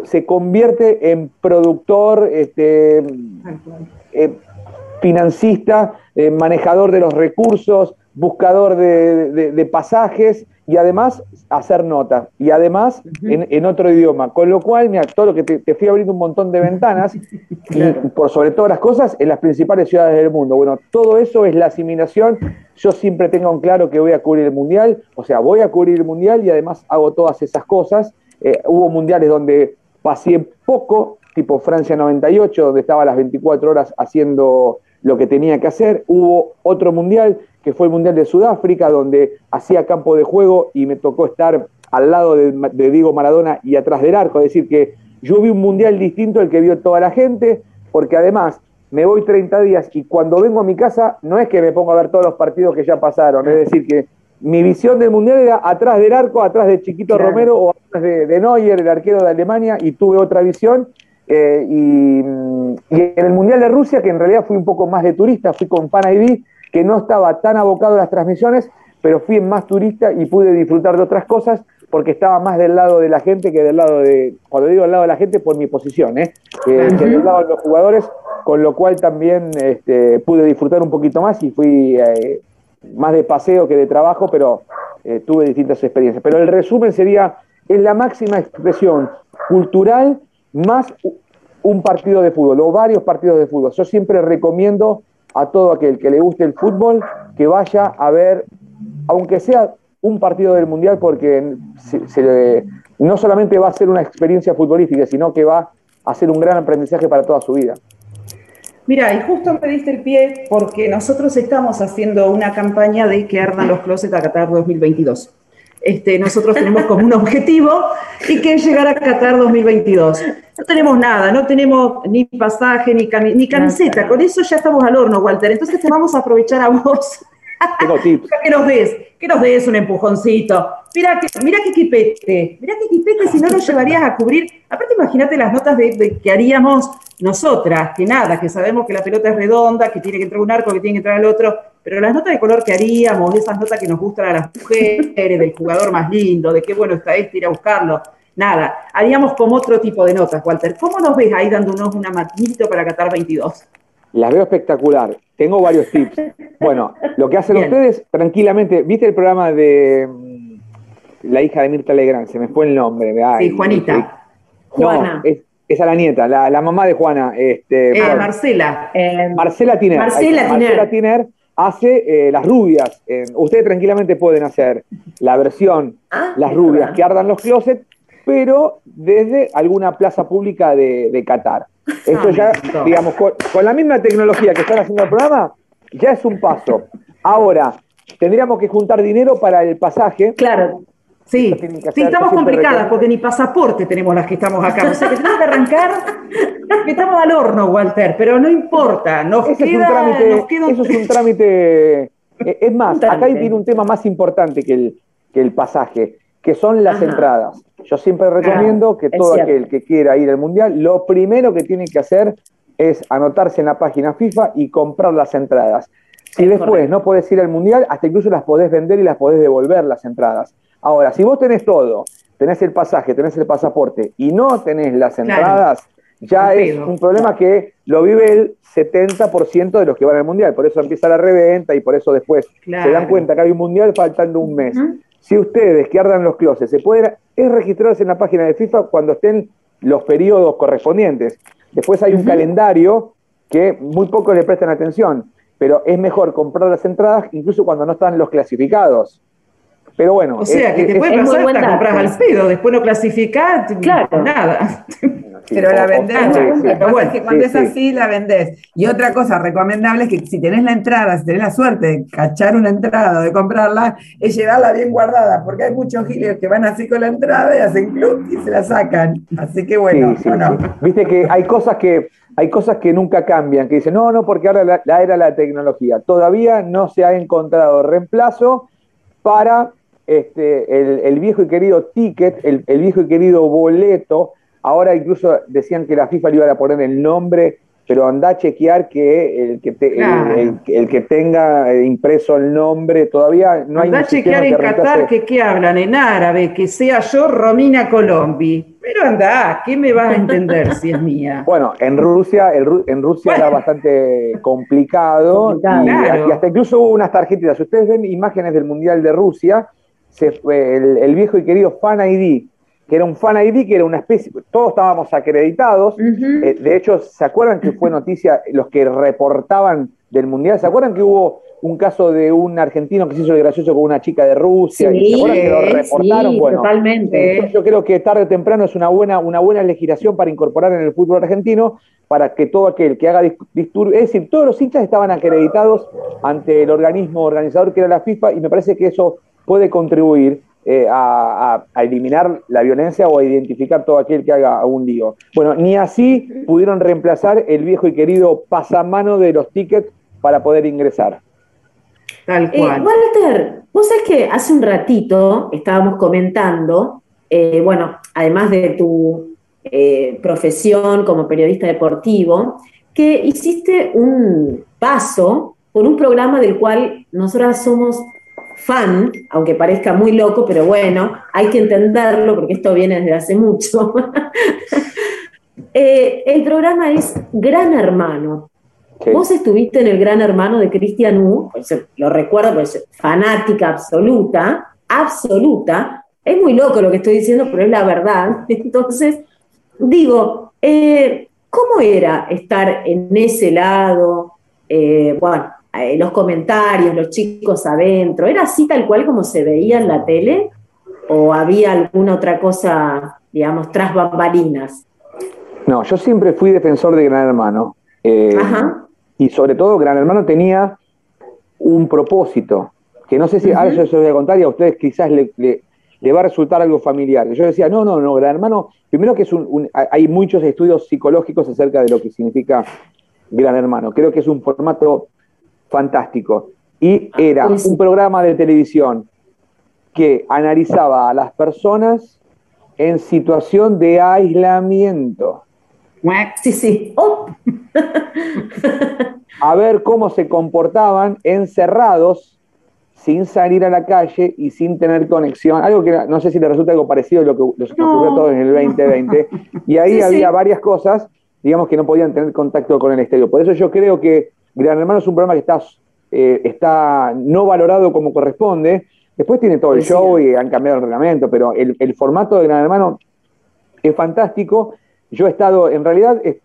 se convierte en productor, este, eh, financista, eh, manejador de los recursos, buscador de, pasajes y además hacer nota y además en, otro idioma. Con lo cual, mira, todo lo que te, fui abriendo un montón de ventanas y por sobre todas las cosas en las principales ciudades del mundo. Bueno, todo eso es la asimilación. Yo siempre tengo en claro que voy a cubrir el mundial, o sea, voy a cubrir el mundial y además hago todas esas cosas. Eh, hubo mundiales donde pasé poco, tipo Francia 98, donde estaba las 24 horas haciendo lo que tenía que hacer. Hubo otro mundial que fue el Mundial de Sudáfrica, donde hacía campo de juego y me tocó estar al lado de, Diego Maradona y atrás del arco. Es decir, que yo vi un Mundial distinto al que vio toda la gente, porque además me voy 30 días y cuando vengo a mi casa no es que me pongo a ver todos los partidos que ya pasaron, es decir, que mi visión del Mundial era atrás del arco, atrás de Chiquito Romero o atrás de, Neuer, el arquero de Alemania, y tuve otra visión. Eh, y, en el Mundial de Rusia, que en realidad fui un poco más de turista, fui con Fan ID, que no estaba tan abocado a las transmisiones, pero fui más turista y pude disfrutar de otras cosas porque estaba más del lado de la gente que del lado de, cuando digo del lado de la gente, por mi posición, ¿eh? que, del lado de los jugadores, con lo cual también este, pude disfrutar un poquito más y fui eh, más de paseo que de trabajo, pero eh, tuve distintas experiencias. Pero el resumen sería, es la máxima expresión cultural más un partido de fútbol o varios partidos de fútbol. Yo siempre recomiendo a todo aquel que le guste el fútbol que vaya a ver, aunque sea un partido del Mundial, porque no solamente va a ser una experiencia futbolística, sino que va a ser un gran aprendizaje para toda su vida. Mira, y justo me diste el pie porque nosotros estamos haciendo una campaña de que ardan los closets a Qatar 2022. Este, nosotros tenemos como un objetivo y que es llegar a Qatar 2022. No tenemos nada, no tenemos ni pasaje, ni, ni camiseta, con eso ya estamos al horno, Walter. Entonces te vamos a aprovechar a vos. Tengo tips. que nos des, que nos des un empujoncito. Mira que, mira qué equipete, mira qué equipete si no nos llevarías a cubrir. Aparte, imagínate las notas de, que haríamos nosotras, que nada, que sabemos que la pelota es redonda, que tiene que entrar un arco, que tiene que entrar el otro, pero las notas de color que haríamos, esas notas que nos gustan a las mujeres, del jugador más lindo, de qué bueno está este, ir a buscarlo, nada, haríamos como otro tipo de notas, Walter. ¿Cómo nos ves ahí dándonos una matito para Qatar 22? Las veo espectacular. Tengo varios tips. Bueno, lo que hacen ustedes, tranquilamente, ¿viste el programa de mm, la hija de Mirta Legrand? Se me fue el nombre. sí, Juanita. Juana. Es, a la nieta, la, mamá de Juana. Este, eh, Marcela. Marcela Tiner. Marcela Tiner. Hace eh, las rubias. ustedes tranquilamente pueden hacer la versión ah, Las rubias que ardan los closets, pero desde alguna plaza pública de, de Qatar. Esto ya, digamos, con, la misma tecnología que están haciendo el programa, ya es un paso. Ahora, tendríamos que juntar dinero para el pasaje. Claro. Sí, sí, estamos complicadas porque ni pasaporte tenemos las que estamos acá. O sea que tenemos que arrancar, que estamos al horno, Walter, pero no importa. Nos queda, es un trámite, Eso es un trámite. Eh, es más, acá tiene un tema más importante que el, que el pasaje, que son las entradas. Yo siempre recomiendo que todo aquel que quiera ir al Mundial, lo primero que tiene que hacer es anotarse en la página FIFA y comprar las entradas. Si después no podés ir al Mundial, hasta incluso las podés vender y las podés devolver las entradas. Ahora, si vos tenés todo, tenés el pasaje, tenés el pasaporte y no tenés las entradas, ya es un problema que lo vive el 70% de los que van al Mundial. Por eso empieza la reventa y por eso después se dan cuenta que hay un Mundial faltando un mes. Si ustedes que ardan los closets se pueden, es registrarse en la página de FIFA cuando estén los periodos correspondientes. Después hay un calendario que muy pocos le prestan atención, pero es mejor comprar las entradas incluso cuando no están los clasificados. Pero bueno. O sea, que te puede pasar hasta comprar al pedo, después no clasificás, claro. nada. pero la vendés. cuando es así, la vendés. Y otra cosa recomendable es que si tenés la entrada, si tenés la suerte de cachar una entrada o de comprarla, es llevarla bien guardada, porque hay muchos giles que van así con la entrada y hacen club y se la sacan. Así que bueno, Viste que hay cosas que hay cosas que nunca cambian, que dicen, no, no, porque ahora la, la era la tecnología. Todavía no se ha encontrado reemplazo para este, el, viejo y querido ticket, el, viejo y querido boleto. Ahora incluso decían que la FIFA le iba a poner el nombre, pero anda a chequear que el que, el, que tenga impreso el nombre todavía no hay Anda a chequear en Qatar que qué hablan en árabe, que sea yo Romina Colombi. Pero anda, ¿qué me vas a entender si es mía? Bueno, en Rusia, en Rusia era bastante complicado, y, hasta incluso hubo unas tarjetitas. Si ustedes ven imágenes del Mundial de Rusia, se el, viejo y querido Fan ID, que era un Fan ID, que era una especie, todos estábamos acreditados, eh, de hecho, ¿se acuerdan que fue noticia los que reportaban del Mundial? ¿Se acuerdan que hubo un caso de un argentino que se hizo gracioso con una chica de Rusia? Sí, ¿Se que lo reportaron? bueno, totalmente. Yo creo que tarde o temprano es una buena, una buena legislación para incorporar en el fútbol argentino para que todo aquel que haga disturbios, es decir, todos los hinchas estaban acreditados ante el organismo organizador que era la FIFA y me parece que eso puede contribuir eh, a, eliminar la violencia o a identificar todo aquel que haga un lío. Bueno, ni así pudieron reemplazar el viejo y querido pasamano de los tickets para poder ingresar. Tal eh, cual. Walter, vos sabés que hace un ratito estábamos comentando, eh, bueno, además de tu profesión como periodista deportivo, que hiciste un paso por un programa del cual nosotras somos fan, aunque parezca muy loco, pero bueno, hay que entenderlo porque esto viene desde hace mucho. Eh, el programa es Gran Hermano. Vos estuviste en el Gran Hermano de Cristian U, lo recuerdo, pues fanática absoluta, absoluta. Es muy loco lo que estoy diciendo, pero es la verdad. Entonces, digo, eh, ¿cómo era estar en ese lado? Eh, bueno, eh, los comentarios, los chicos adentro, ¿era así tal cual como se veía en la tele? ¿O había alguna otra cosa, digamos, tras bambalinas? No, yo siempre fui defensor de Gran Hermano. Eh, y sobre todo, Gran Hermano tenía un propósito, que no sé si, ahora yo se lo voy a contar y a ustedes quizás le, va a resultar algo familiar. Yo decía, no, no, no, Gran Hermano, primero que es un, hay muchos estudios psicológicos acerca de lo que significa Gran Hermano. Creo que es un formato fantástico. Y ah, era un programa de televisión que analizaba a las personas en situación de aislamiento. Sí, sí. Oh. a ver cómo se comportaban encerrados sin salir a la calle y sin tener conexión. Algo que no sé si le resulta algo parecido a lo que nos ocurrió a todos en el 2020. Y ahí había varias cosas digamos que no podían tener contacto con el exterior. Por eso yo creo que Gran Hermano es un programa que está, eh, está no valorado como corresponde. Después tiene todo el show y han cambiado el reglamento, pero el, formato de Gran Hermano es fantástico. Yo he estado, en realidad, eh,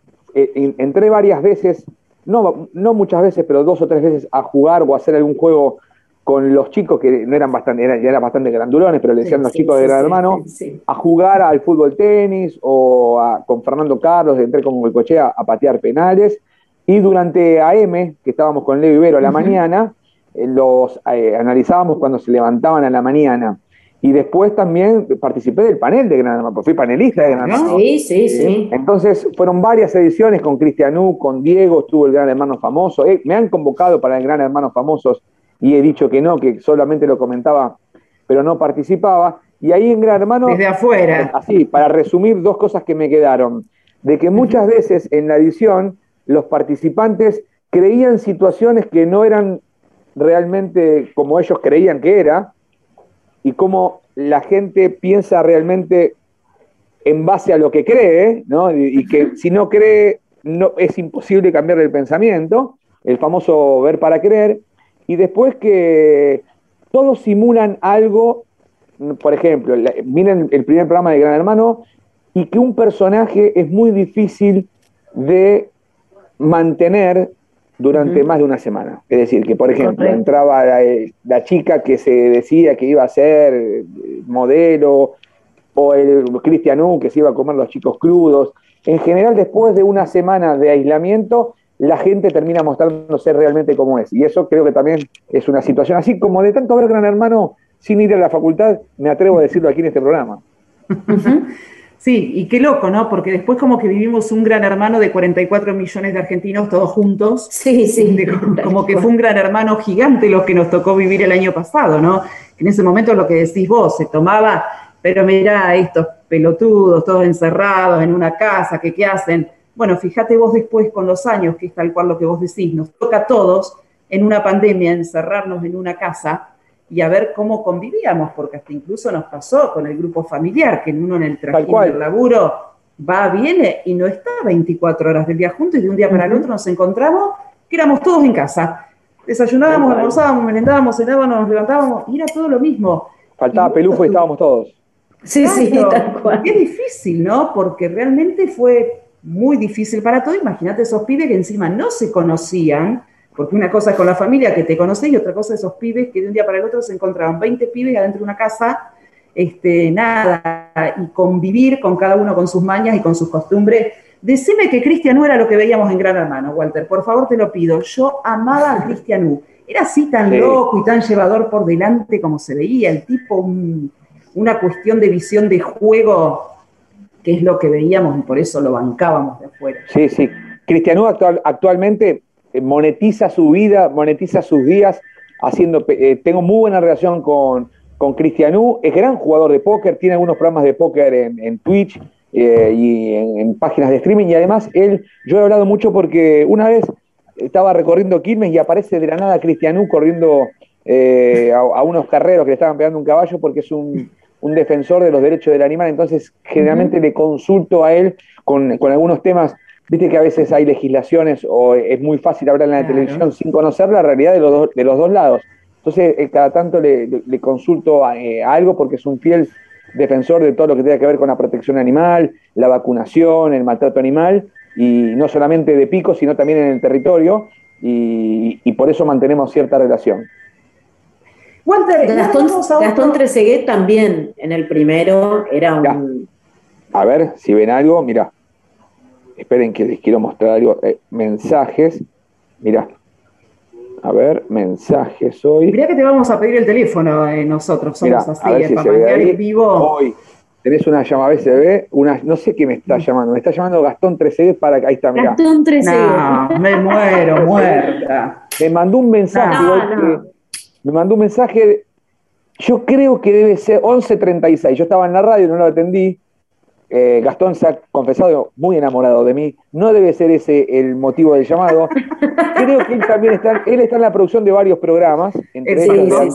entré varias veces, no, no muchas veces, pero dos o tres veces a jugar o a hacer algún juego con los chicos que no eran bastante, eran, bastante grandulones, pero le decían los chicos de Gran Hermano, a jugar al fútbol tenis o con Fernando Carlos, entré con el coche a, patear penales. Y durante AM, que estábamos con Leo Ibero a la mañana, eh, los eh, analizábamos cuando se levantaban a la mañana. Y después también participé del panel de Gran Hermano, porque fui panelista de Gran Hermano. Sí, sí, sí. Entonces fueron varias ediciones con Cristianú, con Diego, estuvo el Gran Hermano Famoso. Eh, me han convocado para el Gran Hermano Famosos y he dicho que no, que solamente lo comentaba, pero no participaba. Y ahí en Gran Hermano... Desde afuera. Así, para resumir dos cosas que me quedaron. De que muchas veces en la edición los participantes creían situaciones que no eran realmente como ellos creían que era, y cómo la gente piensa realmente en base a lo que cree, ¿no? y, y que si no cree, no, es imposible cambiar el pensamiento, el famoso ver para creer, y después que todos simulan algo, por ejemplo, miren el primer programa de Gran Hermano, y que un personaje es muy difícil de mantener durante más de una semana. Es decir, que por ejemplo entraba la, chica que se decía que iba a ser eh, modelo, o el Cristianú que se iba a comer los chicos crudos. En general, después de una semana de aislamiento, la gente termina mostrándose realmente como es. Y eso creo que también es una situación, así como de tanto ver Gran Hermano sin ir a la facultad, me atrevo a decirlo aquí en este programa. Sí, y qué loco, ¿no? Porque después como que vivimos un gran hermano de 44 millones de argentinos todos juntos. Sí, sí. como, que fue un gran hermano gigante lo que nos tocó vivir el año pasado, ¿no? En ese momento lo que decís vos, se tomaba, pero mirá, estos pelotudos, todos encerrados en una casa, que qué hacen? Bueno, fíjate vos después con los años, que es tal cual lo que vos decís, nos toca a todos en una pandemia encerrarnos en una casa y a ver cómo convivíamos, porque hasta incluso nos pasó con el grupo familiar, que uno en el trabajo del laburo va, viene y no está 24 horas del día juntos y de un día para el otro nos encontramos que éramos todos en casa. Desayunábamos, almorzábamos, merendábamos, cenábamos, nos levantábamos y era todo lo mismo. Faltaba pelufo y estábamos todos. Sí, sí, tal cual. Qué difícil, ¿no? Porque realmente fue muy difícil para todo. Imagínate esos pibes que encima no se conocían, porque una cosa es con la familia que te conoce y otra cosa esos pibes que de un día para el otro se encontraban 20 pibes adentro de una casa, este, nada, y convivir con cada uno con sus mañas y con sus costumbres. Decime que Cristian no era lo que veíamos en Gran Hermano, Walter, por favor te lo pido. Yo amaba a Cristian Era así tan loco y tan llevador por delante como se veía, el tipo, una cuestión de visión de juego que es lo que veíamos y por eso lo bancábamos de afuera. Sí, sí. Cristianú actual, actualmente monetiza su vida, monetiza sus días haciendo. Eh, tengo muy buena relación con, con Cristianú, es gran jugador de póker, tiene algunos programas de póker en, Twitch eh, y en, páginas de streaming. Y además, él, yo he hablado mucho porque una vez estaba recorriendo Quilmes y aparece de la nada Cristianú corriendo a, a, unos carreros que le estaban pegando un caballo porque es un un defensor de los derechos del animal, entonces generalmente le consulto a él con, algunos temas. Viste que a veces hay legislaciones o es muy fácil hablar en la televisión sin conocer la realidad de los, dos, de los dos lados. Entonces, eh, cada tanto le, consulto eh, a, algo porque es un fiel defensor de todo lo que tiene que ver con la protección animal, la vacunación, el maltrato animal, y no solamente de pico, sino también en el territorio, y por eso mantenemos cierta relación. Walter, Gastón, Gastón Treseguet también en el primero era un. A ver, si ven algo, mira. Esperen que les quiero mostrar algo. Eh, mensajes. Mira. A ver, mensajes hoy. Mirá que te vamos a pedir el teléfono eh, nosotros, somos así, eh, para en vivo. Hoy tenés una llamada BCB, una, no sé qué me está llamando, me está llamando Gastón Treseguet para que ahí está, mirá. Gastón Treseguet. No, me muero, muerta. Me mandó un mensaje me mandó un mensaje, yo creo que debe ser 11.36, yo estaba en la radio, no lo atendí, eh, Gastón se ha confesado muy enamorado de mí, no debe ser ese el motivo del llamado, creo que él también está, él está en la producción de varios programas, entre ellos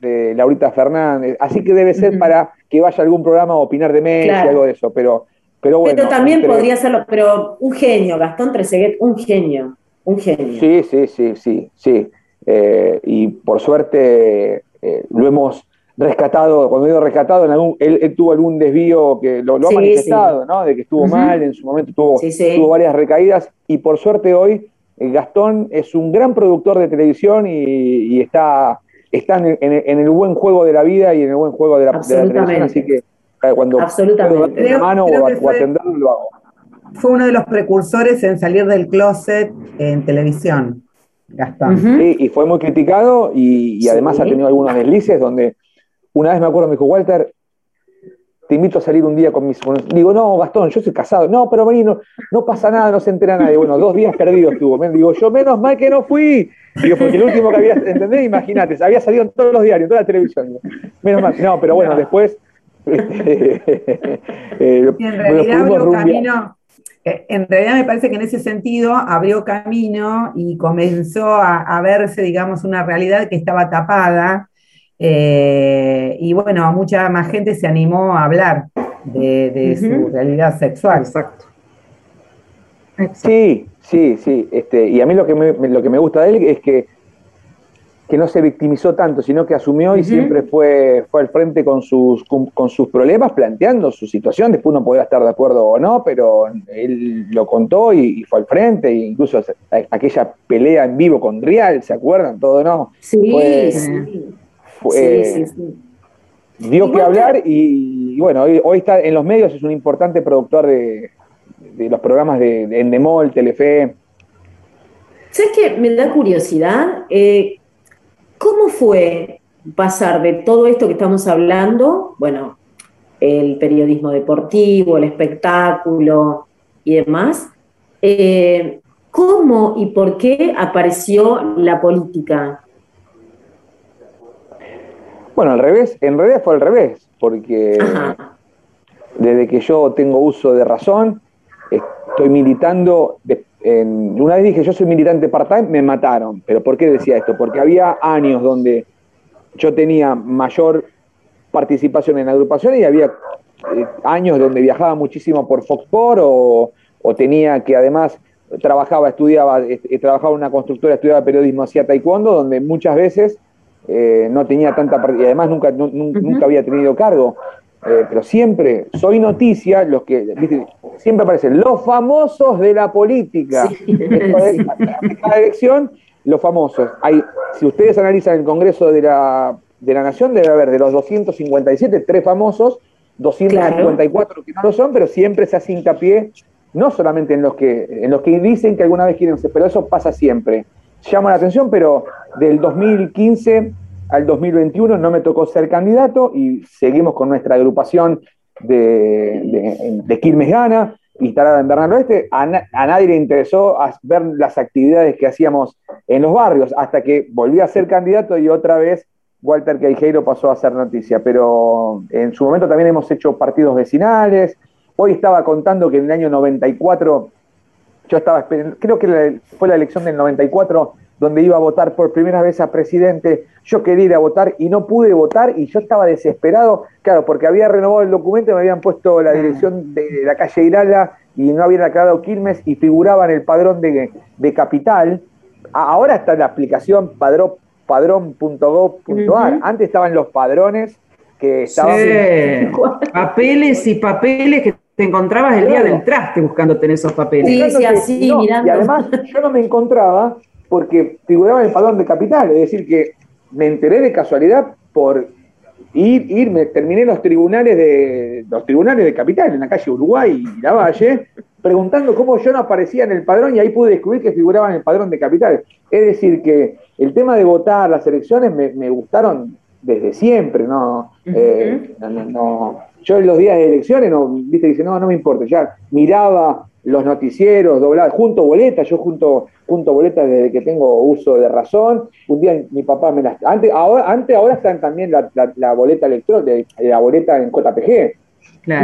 de, Laurita Fernández, así que debe ser para que vaya a algún programa a opinar de Messi, y algo de eso, pero Pero bueno. Pero también podría serlo, pero un genio, Gastón Treseguet, un genio, un genio. Sí, sí, sí, sí, sí. Eh, y por suerte eh, lo hemos rescatado, cuando digo rescatado, en algún, él, tuvo algún desvío que lo, ha manifestado, ¿no? De que estuvo mal, en su momento tuvo, tuvo varias recaídas, y por suerte hoy eh, Gastón es un gran productor de televisión y, está, está en, el buen juego de la vida y en el buen juego de la, televisión, así que cuando Absolutamente. puedo mano o, atenderlo, lo hago. Fue uno de los precursores en salir del closet en televisión. Gastón. Sí, y fue muy criticado y, además ha tenido algunos deslices donde una vez me acuerdo, me dijo, Walter, te invito a salir un día con mis... Digo, no, Gastón, yo soy casado. No, pero vení, no, pasa nada, no se entera nadie. Bueno, dos días perdidos tuvo. Me digo, yo menos mal que no fui. Digo, porque el último que había, ¿entendés? Imagínate, había salido en todos los diarios, en toda la televisión. menos mal. No, pero bueno, después... Eh, en realidad abrió camino, eh, en realidad me parece que en ese sentido abrió camino y comenzó a verse, digamos, una realidad que estaba tapada eh, y bueno, mucha más gente se animó a hablar de, su realidad sexual. Exacto. Sí, sí, sí. Este, y a mí lo que, me, lo que me gusta de él es que, que no se victimizó tanto, sino que asumió y siempre fue, fue al frente con sus, con, sus problemas, planteando su situación. Después uno podrá estar de acuerdo o no, pero él lo contó y, fue al frente. E incluso aquella pelea en vivo con Real, ¿se acuerdan? Todo, ¿no? Sí, sí dio que hablar y, bueno, hoy, está en los medios, es un importante productor de, los programas de, Endemol, Telefe. ¿Sabes qué? Me da curiosidad. Eh, ¿Cómo fue pasar de todo esto que estamos hablando, bueno, el periodismo deportivo, el espectáculo y demás, eh, ¿cómo y por qué apareció la política? Bueno, al revés, en realidad fue al revés, porque desde que yo tengo uso de razón, estoy militando, una vez dije yo soy militante part-time, me mataron, pero ¿por qué decía esto? Porque había años donde yo tenía mayor participación en la agrupación y había eh, años donde viajaba muchísimo por Foxport o, o tenía que además trabajaba, estudiaba, trabajaba en una constructora, estudiaba periodismo, hacía taekwondo, donde muchas veces eh, no tenía tanta y además nunca, nunca había tenido cargo. Eh, pero siempre soy noticia, los que siempre aparecen los famosos de la política. Cada elección, los famosos. Hay, si ustedes analizan el Congreso de la, de la Nación, debe haber de los 257, tres famosos, 254 que no lo son, pero siempre se hace hincapié, no solamente en los que, en los que dicen que alguna vez quieren ser, pero eso pasa siempre llama la atención, pero del 2015 al 2021 no me tocó ser candidato y seguimos con nuestra agrupación de, Quilmes Gana, instalada en Bernal Oeste. A, nadie le interesó ver las actividades que hacíamos en los barrios, hasta que volví a ser candidato y otra vez Walter Queijeiro pasó a ser noticia. Pero en su momento también hemos hecho partidos vecinales. Hoy estaba contando que en el año 94 yo estaba esperando, creo que fue la elección del 94 donde iba a votar por primera vez a presidente, yo quería ir a votar y no pude votar y yo estaba desesperado, claro, porque había renovado el documento, me habían puesto la dirección de la calle Irala y no habían aclarado Quilmes y figuraba en el padrón de, capital. Ahora está la aplicación padrón.gov.ar, antes estaban los padrones que estaban... papeles y papeles que te encontrabas el día del traste buscándote en esos papeles. Sí, así, mirando. Y además yo no me encontraba porque figuraba en el padrón de capital, es decir, que me enteré de casualidad por ir, irme, terminé los tribunales de los tribunales de capital, en la calle Uruguay y La Valle, preguntando cómo yo no aparecía en el padrón y ahí pude descubrir que figuraba en el padrón de capital. Es decir, que el tema de votar las elecciones me, gustaron desde siempre, ¿no? Eh, no, no yo en los días de elecciones, no, viste, dice, no, no me importa, ya miraba los noticieros, doblaba, junto boletas, yo junto, junto boletas desde que tengo uso de razón. Un día mi papá me las. Antes, ahora, antes ahora están también la, boleta electrónica, la boleta en JPG.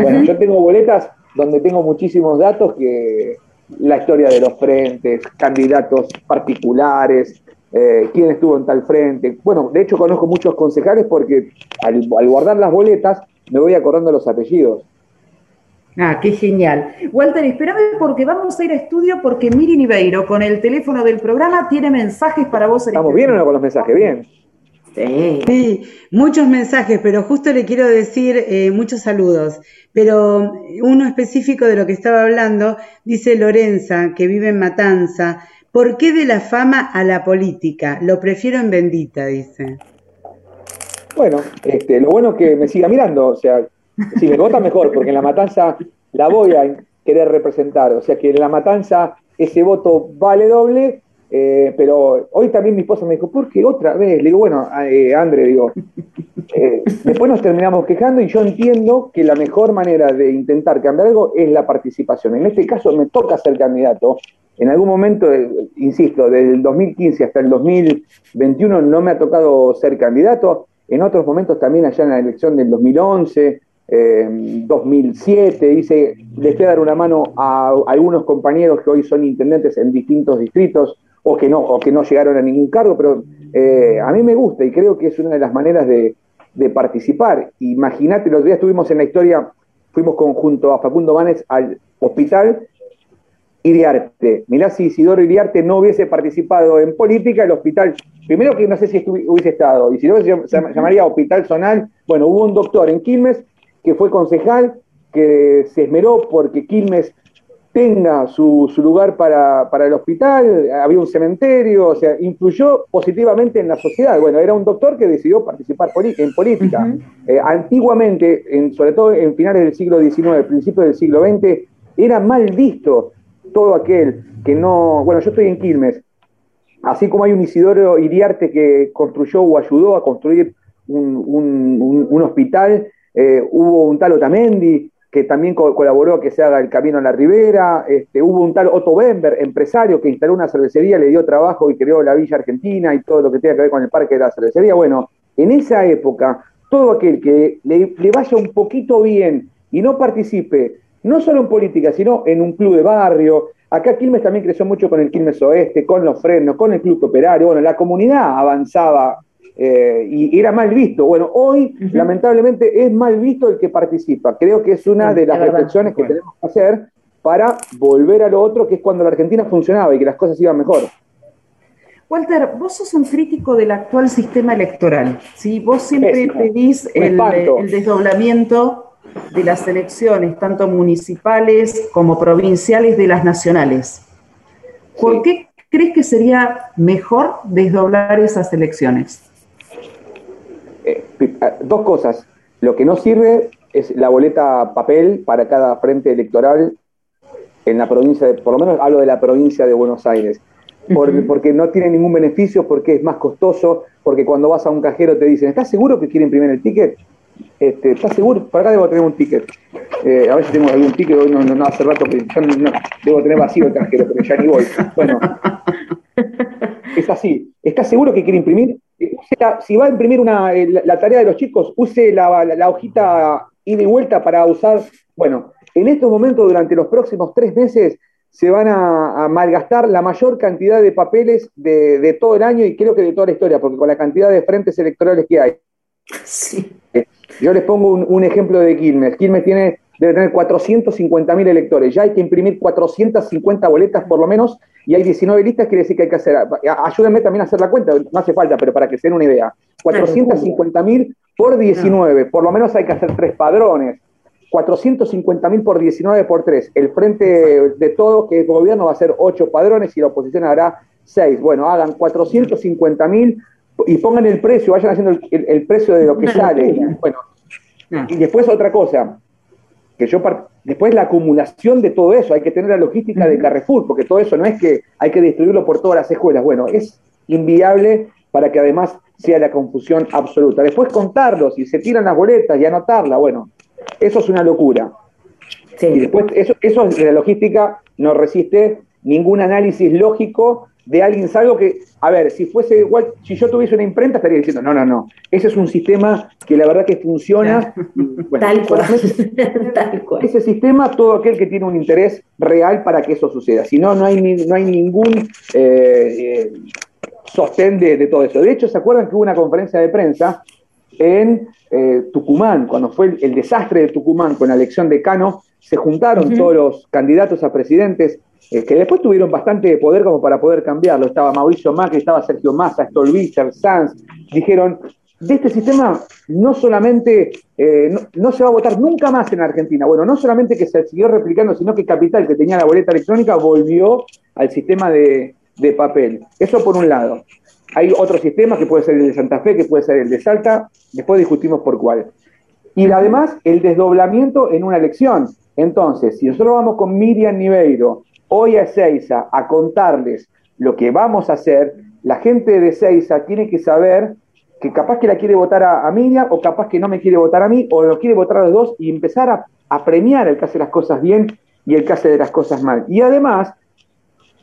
Bueno, yo tengo boletas donde tengo muchísimos datos que la historia de los frentes, candidatos particulares, eh, quién estuvo en tal frente. Bueno, de hecho conozco muchos concejales porque al guardar las boletas me voy acordando los apellidos. Ah, qué genial. Walter, espérame porque vamos a ir a estudio porque Miri Niveiro con el teléfono del programa tiene mensajes para vos. ¿Estamos este bien o no con los mensajes? Bien. Sí. muchos mensajes, pero justo le quiero decir eh, muchos saludos. Pero uno específico de lo que estaba hablando, dice Lorenza, que vive en Matanza. ¿Por qué de la fama a la política? Lo prefiero en Bendita, dice. Bueno, este, lo bueno es que me siga mirando, o sea, si me vota mejor, porque en la matanza la voy a querer representar, o sea que en la matanza ese voto vale doble, eh, pero hoy también mi esposa me dijo, ¿por qué otra vez? Le digo, bueno, eh, André, digo, eh, después nos terminamos quejando y yo entiendo que la mejor manera de intentar cambiar algo es la participación. En este caso me toca ser candidato. En algún momento, insisto, desde el 2015 hasta el 2021 no me ha tocado ser candidato. En otros momentos también allá en la elección del 2011, 2007, hice, les voy a dar una mano a algunos compañeros que hoy son intendentes en distintos distritos o que no, o que no llegaron a ningún cargo, pero eh, a mí me gusta y creo que es una de las maneras de, participar. Imagínate, los días estuvimos en la historia, fuimos conjunto a Facundo Manes al hospital Iriarte. Mirá si Isidoro Iriarte no hubiese participado en política, el hospital, primero que no sé si hubiese estado, y si no se llamaría Hospital Zonal, bueno, hubo un doctor en Quilmes que fue concejal, que se esmeró porque Quilmes tenga su, lugar para, el hospital, había un cementerio, o sea, influyó positivamente en la sociedad. Bueno, era un doctor que decidió participar en política. Eh, antiguamente, sobre todo en finales del siglo XIX, principios del siglo XX, era mal visto todo aquel que no... Bueno, yo estoy en Quilmes, así como hay un Isidoro Iriarte que construyó o ayudó a construir un, hospital, eh, hubo un tal Otamendi que también colaboró a que se haga el camino a la ribera, este, hubo un tal Otto Bember, empresario, que instaló una cervecería, le dio trabajo y creó la Villa Argentina y todo lo que tenga que ver con el parque de la cervecería. Bueno, en esa época, todo aquel que le, vaya un poquito bien y no participe, no solo en política, sino en un club de barrio, Acá Quilmes también creció mucho con el Quilmes Oeste, con los frenos, con el Club Operario. Bueno, la comunidad avanzaba eh, y era mal visto. Bueno, hoy lamentablemente es mal visto el que participa. Creo que es una de las reflexiones que tenemos que hacer para volver a lo otro, que es cuando la Argentina funcionaba y que las cosas iban mejor. Walter, vos sos un crítico del actual sistema electoral. ¿sí? Vos siempre pedís el, el, desdoblamiento de las elecciones, tanto municipales como provinciales, de las nacionales. ¿Por qué crees que sería mejor desdoblar esas elecciones? Eh, ah, dos cosas. Lo que no sirve es la boleta papel para cada frente electoral en la provincia, de, por lo menos hablo de la provincia de Buenos Aires, porque no tiene ningún beneficio, porque es más costoso, porque cuando vas a un cajero te dicen, ¿estás seguro que quiere imprimir el ticket? Este, ¿Estás seguro? Por acá debo tener un ticket. Eh, a ver si tengo algún ticket, hoy no, no, hace rato que yo no, debo tener vacío el cajero, pero ya ni voy. Bueno, es así. ¿Estás seguro que quiere imprimir? si va a imprimir una, eh, la, tarea de los chicos, use la, hojita ida y vuelta para usar. Bueno, en estos momentos, durante los próximos tres meses, se van a, malgastar la mayor cantidad de papeles de, todo el año y creo que de toda la historia, porque con la cantidad de frentes electorales que hay. Yo les pongo un, ejemplo de Quilmes. Quilmes tiene, debe tener 450 mil electores. Ya hay que imprimir 450 boletas por lo menos y hay 19 listas, quiere decir que hay que hacer, ayúdenme también a hacer la cuenta, no hace falta, pero para que se den una idea. 450 mil por 19, por lo menos hay que hacer tres padrones. 450 mil por 19 por 3. El frente de todo, que es gobierno, va a ser 8 padrones y la oposición hará 6. Bueno, hagan 450 mil y pongan el precio, vayan haciendo el, precio de lo que sale. Bueno, y después otra cosa, que yo después la acumulación de todo eso, hay que tener la logística de Carrefour, porque todo eso no es que hay que distribuirlo por todas las escuelas, bueno, es inviable para que además sea la confusión absoluta. Después contarlos y se tiran las boletas y anotarla, bueno, eso es una locura. Y después eso, eso la logística no resiste ningún análisis lógico de alguien, salvo que, a ver, si fuese igual, si yo tuviese una imprenta estaría diciendo, no, no, no, ese es un sistema que la verdad que funciona. tal, cual. Ese sistema, todo aquel que tiene un interés real para que eso suceda. Si no, no hay, no hay ningún eh, eh, sostén de, todo eso. De hecho, ¿se acuerdan que hubo una conferencia de prensa en eh, Tucumán, cuando fue el, desastre de Tucumán con la elección de Cano, se juntaron todos los candidatos a presidentes eh, que después tuvieron bastante poder como para poder cambiarlo. Estaba Mauricio Macri, estaba Sergio Massa, Stolbizer, Sanz. Dijeron, de este sistema no solamente eh, no, se va a votar nunca más en Argentina. Bueno, no solamente que se siguió replicando, sino que Capital, que tenía la boleta electrónica, volvió al sistema de, de papel. Eso por un lado. Hay otro sistema que puede ser el de Santa Fe, que puede ser el de Salta, después discutimos por cuál. Y además, el desdoblamiento en una elección. Entonces, si nosotros vamos con Miriam Niveiro hoy a Seiza a contarles lo que vamos a hacer, la gente de Seiza tiene que saber que capaz que la quiere votar a, Miriam o capaz que no me quiere votar a mí o lo quiere votar a los dos y empezar a, premiar el que hace las cosas bien y el que hace de las cosas mal. Y además,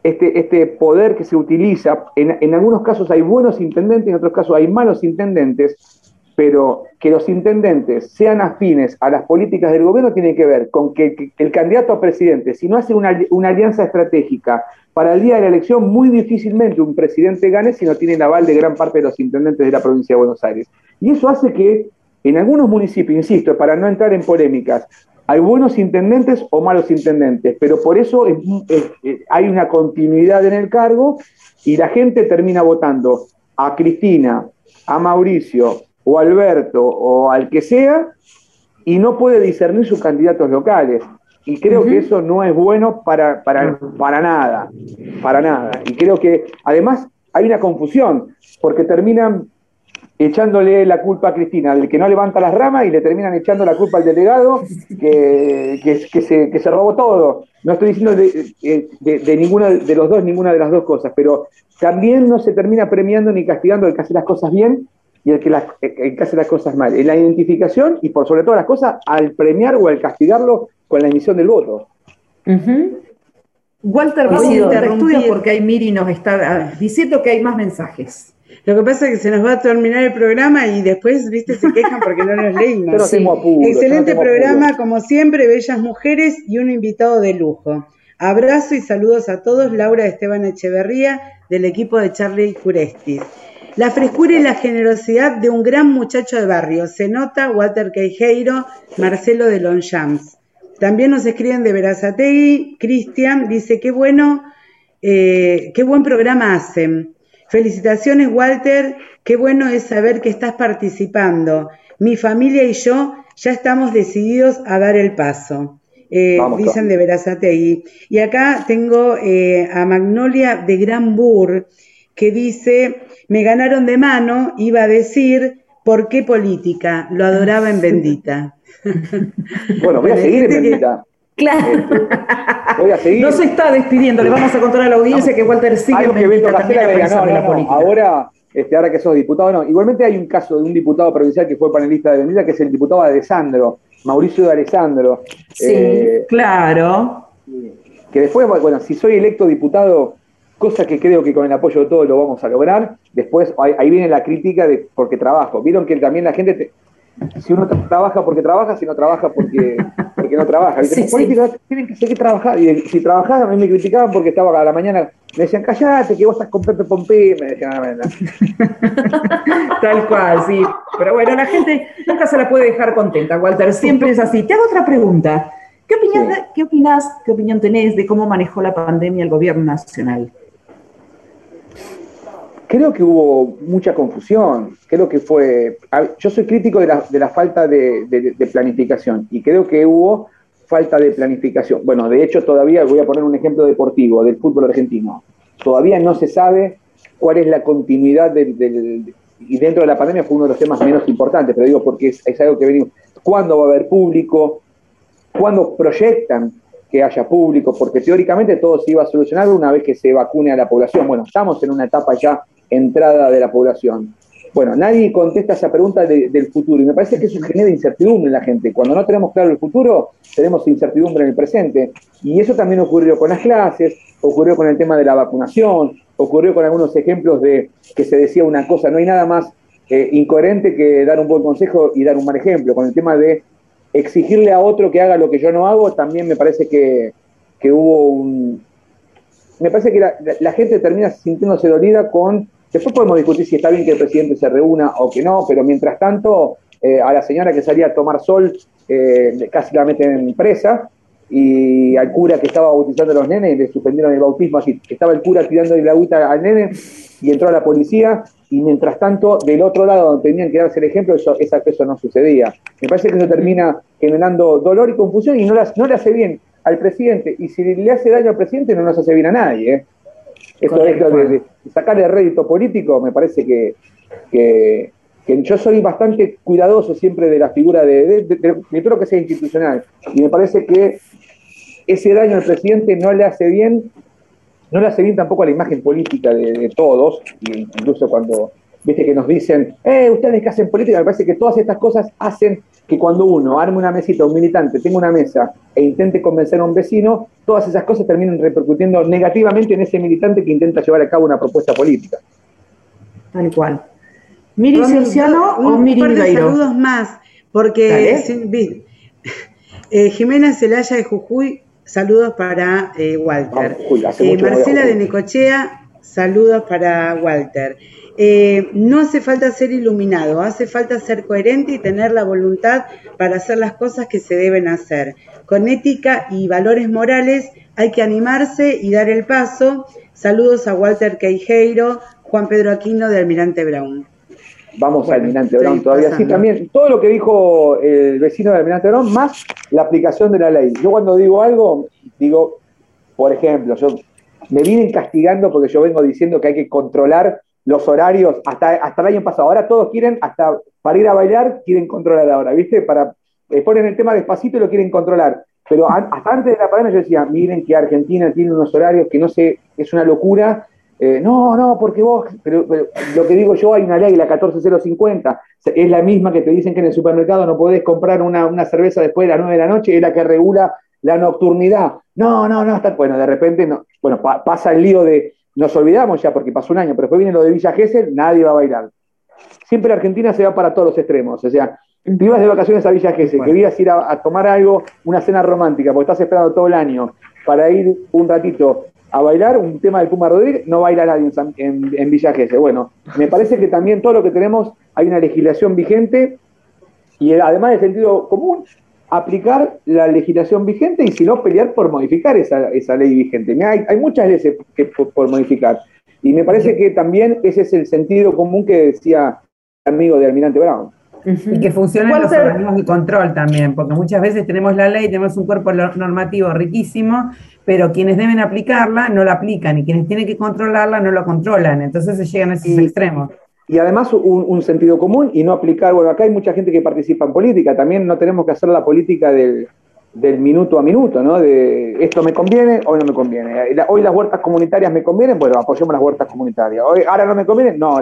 este, este poder que se utiliza, en, en, algunos casos hay buenos intendentes, en otros casos hay malos intendentes, pero que los intendentes sean afines a las políticas del gobierno tiene que ver con que, el candidato a presidente, si no hace una, alianza estratégica para el día de la elección, muy difícilmente un presidente gane si no tiene el aval de gran parte de los intendentes de la provincia de Buenos Aires. Y eso hace que en algunos municipios, insisto, para no entrar en polémicas, hay buenos intendentes o malos intendentes, pero por eso hay una continuidad en el cargo y la gente termina votando a Cristina, a Mauricio o Alberto o al que sea y no puede discernir sus candidatos locales. Y creo que eso no es bueno para, para, para nada, para nada. Y creo que además hay una confusión, porque terminan echándole la culpa a Cristina, el que no levanta las ramas y le terminan echando la culpa al delegado que, que, se, que se, robó todo. No estoy diciendo de, de, de, ninguno de los dos, ninguna de las dos cosas, pero también no se termina premiando ni castigando el que hace las cosas bien y el que, el que hace las cosas mal. En la identificación y por sobre todas las cosas, al premiar o al castigarlo con la emisión del voto. Walter, vamos a interrumpir porque hay Miri nos está ah, diciendo que hay más mensajes. Lo que pasa es que se nos va a terminar el programa y después, viste, se quejan porque no nos leímos. Excelente programa, como siempre, bellas mujeres y un invitado de lujo. Abrazo y saludos a todos. Laura Esteban Echeverría, del equipo de Charlie Curestis. La frescura y la generosidad de un gran muchacho de barrio. Se nota Walter Queijeiro, Marcelo de Longchamps. También nos escriben de Verazategui. Cristian dice, qué bueno, eh, qué buen programa hacen. Felicitaciones, Walter. Qué bueno es saber que estás participando. Mi familia y yo ya estamos decididos a dar el paso. Eh, dicen de Verazategui. Y acá tengo eh, a Magnolia de Granbur, que dice, me ganaron de mano, iba a decir, ¿por qué política? Lo adoraba en Bendita. bueno, voy a seguir en Bendita. Claro. No se está despidiendo, le vamos a contar a la audiencia que Walter sigue en que la política. Ahora, este, ahora que sos diputado, no. Igualmente hay un caso de un diputado provincial que fue panelista de Bendita, que es el diputado Alessandro, Mauricio de Alessandro. Sí, eh, claro. Que después, bueno, si soy electo diputado, cosa que creo que con el apoyo de todos lo vamos a lograr, después ahí, viene la crítica de porque trabajo. Vieron que también la gente si uno trabaja porque trabaja, si no trabaja porque, porque no trabaja. Los políticos tienen que seguir trabajar. Y si trabajás, a mí me criticaban porque estaba a la mañana, me decían, callate, que vos estás con Pepe Pompey. Me decían, ah, Tal cual, sí. Pero bueno, la gente nunca se la puede dejar contenta, Walter. Siempre es así. Te hago otra pregunta. ¿Qué opinión, ¿Qué opinas, qué opinión tenés de cómo manejó la pandemia el gobierno nacional? Creo que hubo mucha confusión, creo que fue, yo soy crítico de la, de la falta de, planificación y creo que hubo falta de planificación. Bueno, de hecho todavía voy a poner un ejemplo deportivo del fútbol argentino. Todavía no se sabe cuál es la continuidad del, y dentro de la pandemia fue uno de los temas menos importantes, pero digo porque es, es algo que venimos. ¿Cuándo va a haber público? ¿Cuándo proyectan que haya público? Porque teóricamente todo se iba a solucionar una vez que se vacune a la población. Bueno, estamos en una etapa ya entrada de la población? Bueno, nadie contesta esa pregunta del futuro y me parece que eso genera incertidumbre en la gente. Cuando no tenemos claro el futuro, tenemos incertidumbre en el presente. Y eso también ocurrió con las clases, ocurrió con el tema de la vacunación, ocurrió con algunos ejemplos de que se decía una cosa. No hay nada más eh, incoherente que dar un buen consejo y dar un mal ejemplo. Con el tema de exigirle a otro que haga lo que yo no hago, también me parece que, que hubo un... Me parece que la, la gente termina sintiéndose dolida con Después podemos discutir si está bien que el presidente se reúna o que no, pero mientras tanto, eh, a la señora que salía a tomar sol eh, casi la meten en presa y al cura que estaba bautizando a los nenes le suspendieron el bautismo así, estaba el cura tirando la agüita al nene y entró a la policía y mientras tanto del otro lado donde tenían que darse el ejemplo eso, eso no sucedía. Me parece que eso termina generando dolor y confusión y no, no le hace bien al presidente y si le hace daño al presidente no nos hace bien a nadie. ¿eh? Esto, de, sacarle rédito político me parece que, que, yo soy bastante cuidadoso siempre de la figura de, de, lo que sea institucional. Y me parece que ese daño al presidente no le hace bien, no le hace bien tampoco a la imagen política de, todos, incluso cuando, viste que nos dicen, eh, ustedes que hacen política, me parece que todas estas cosas hacen que cuando uno arme una mesita, un militante tenga una mesa e intente convencer a un vecino, todas esas cosas terminen repercutiendo negativamente en ese militante que intenta llevar a cabo una propuesta política. Tal cual. Miri Cinciano o Miri saludos más, porque eh, Jimena Celaya de Jujuy saludos para eh, Walter. Eh, Marcela de Necochea, saludos para Walter. Eh, no hace falta ser iluminado, hace falta ser coherente y tener la voluntad para hacer las cosas que se deben hacer. Con ética y valores morales hay que animarse y dar el paso. Saludos a Walter Queijeiro, Juan Pedro Aquino de Almirante Brown. Vamos al Almirante Brown todavía. Sí, también todo lo que dijo el vecino de Almirante Brown, más la aplicación de la ley. Yo cuando digo algo, digo, por ejemplo, yo me vienen castigando porque yo vengo diciendo que hay que controlar los horarios hasta, hasta el año pasado. Ahora todos quieren, hasta para ir a bailar, quieren controlar ahora, ¿viste? Para, eh, ponen el tema despacito y lo quieren controlar. Pero hasta antes de la pandemia yo decía, miren que Argentina tiene unos horarios que no sé, es una locura eh, no, no, porque vos, pero, lo que digo yo, hay una ley, la 14050, es la misma que te dicen que en el supermercado no podés comprar una, cerveza después de las 9 de la noche, es la que regula la nocturnidad. No, no, no, está, bueno, de repente, no, bueno, pasa el lío de, nos olvidamos ya porque pasó un año, pero después viene lo de Villa Gesell, nadie va a bailar. Siempre Argentina se va para todos los extremos, o sea, tú ibas de vacaciones a Villa Gesell, querías ir a tomar algo, una cena romántica, porque estás esperando todo el año para ir un ratito a bailar un tema de Puma Rodríguez, no baila nadie en, en, Villa Gesell. Bueno, me parece que también todo lo que tenemos, hay una legislación vigente y además de sentido común, aplicar la legislación vigente y si no, pelear por modificar esa, ley vigente. Hay, hay muchas leyes que, por, modificar. Y me parece que también ese es el sentido común que decía el amigo de Almirante Brown. Y que funcionen los organismos de control también, porque muchas veces tenemos la ley, tenemos un cuerpo normativo riquísimo, pero quienes deben aplicarla no la aplican y quienes tienen que controlarla no lo controlan. Entonces se llegan a esos extremos. Y además un, sentido común y no aplicar, bueno, acá hay mucha gente que participa en política, también no tenemos que hacer la política del, minuto a minuto, ¿no? De esto me conviene, hoy no me conviene. Hoy las huertas comunitarias me convienen, bueno, apoyemos las huertas comunitarias. Hoy, ahora no me conviene, no.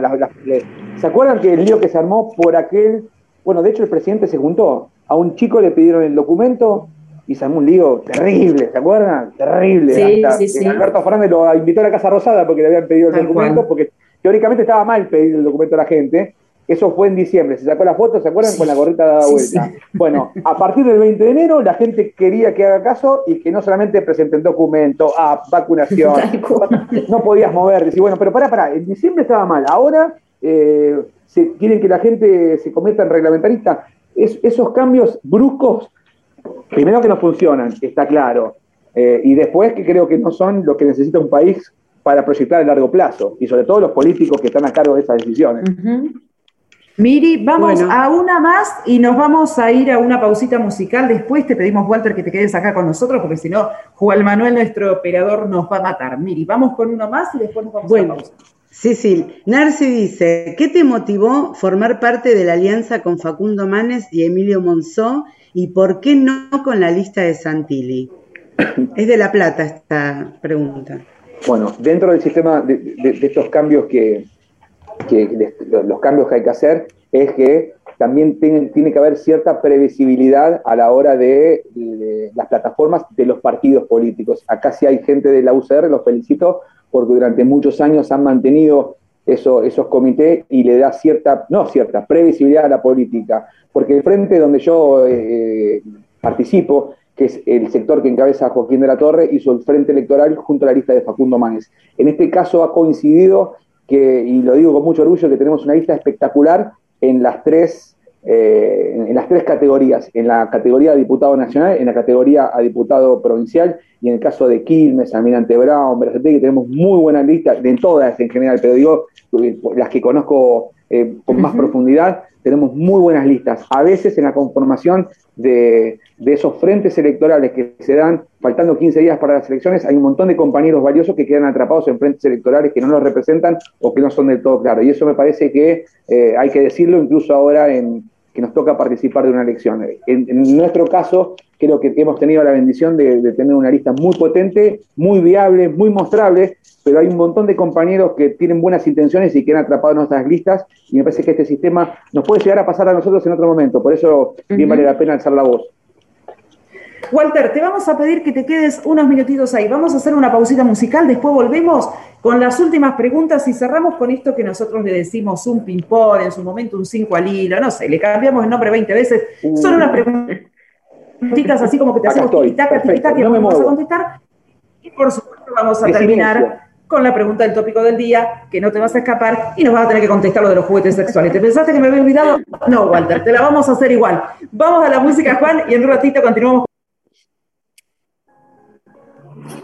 ¿Se acuerdan que el lío que se armó por aquel, bueno, de hecho el presidente se juntó, a un chico le pidieron el documento, y se un lío terrible, ¿se acuerdan? Terrible. Sí, sí, sí. Alberto Fernández lo invitó a la Casa Rosada porque le habían pedido el documento, porque teóricamente estaba mal pedir el documento a la gente. Eso fue en diciembre, se sacó la foto, ¿se acuerdan? Con la gorrita dada vuelta. Bueno, a partir del 20 de enero la gente quería que haga caso y que no solamente presenten documento, ah, vacunación, no podías mover, decir, bueno, pero pará, pará, en diciembre estaba mal, ahora eh, quieren que la gente se convierta en reglamentarista. esos cambios bruscos primero que no funcionan, está claro, eh, y después que creo que no son lo que necesita un país para proyectar a largo plazo, y sobre todo los políticos que están a cargo de esas decisiones. Miri, vamos a una más y nos vamos a ir a una pausita musical. Después te pedimos, Walter, que te quedes acá con nosotros, porque si no, Juan Manuel, nuestro operador, nos va a matar. Miri, vamos con uno más y después nos vamos a la pausa. Sí, sí. Narci dice, ¿qué te motivó formar parte de la alianza con Facundo Manes y Emilio Monzó ¿Y por qué no con la lista de Santilli? Es de La Plata esta pregunta. Bueno, dentro del sistema de, estos cambios que, los cambios que hay que hacer es que también tiene, que haber cierta previsibilidad a la hora de, las plataformas de los partidos políticos. Acá sí hay gente de la UCR, los felicito, porque durante muchos años han mantenido eso, esos comités y le da cierta, no cierta, previsibilidad a la política porque el frente donde yo eh, participo, que es el sector que encabeza Joaquín de la Torre, hizo el frente electoral junto a la lista de Facundo Manes. En este caso ha coincidido que, y lo digo con mucho orgullo, que tenemos una lista espectacular en las tres, eh, en las tres categorías, en la categoría de diputado nacional, en la categoría a diputado provincial y en el caso de Quilmes, Almirante Brown, que tenemos muy buena lista, de todas en general, pero digo, eh, las que conozco eh, con más profundidad, tenemos muy buenas listas. A veces en la conformación de, esos frentes electorales que se dan faltando 15 días para las elecciones, hay un montón de compañeros valiosos que quedan atrapados en frentes electorales que no los representan o que no son del todo claros. Y eso me parece que eh, hay que decirlo incluso ahora en, que nos toca participar de una elección. En, nuestro caso, creo que hemos tenido la bendición de, de, tener una lista muy potente, muy viable, muy mostrable, pero hay un montón de compañeros que tienen buenas intenciones y que han atrapado nuestras listas y me parece que este sistema nos puede llegar a pasar a nosotros en otro momento, por eso bien vale la pena alzar la voz. Walter, te vamos a pedir que te quedes unos minutitos ahí. Vamos a hacer una pausita musical, después volvemos con las últimas preguntas y cerramos con esto que nosotros le decimos un ping-pong, en su momento un 5 al hilo, no sé, le cambiamos el nombre 20 veces. Son unas preguntitas así como que te hacemos tic-tac, tic-tac, y vamos a contestar. Y por supuesto vamos a terminar con la pregunta del tópico del día, que no te vas a escapar y nos vas a tener que contestar lo de los juguetes sexuales. ¿Te pensaste que me había olvidado? No, Walter, te la vamos a hacer igual. Vamos a la música, Juan, y en un ratito continuamos.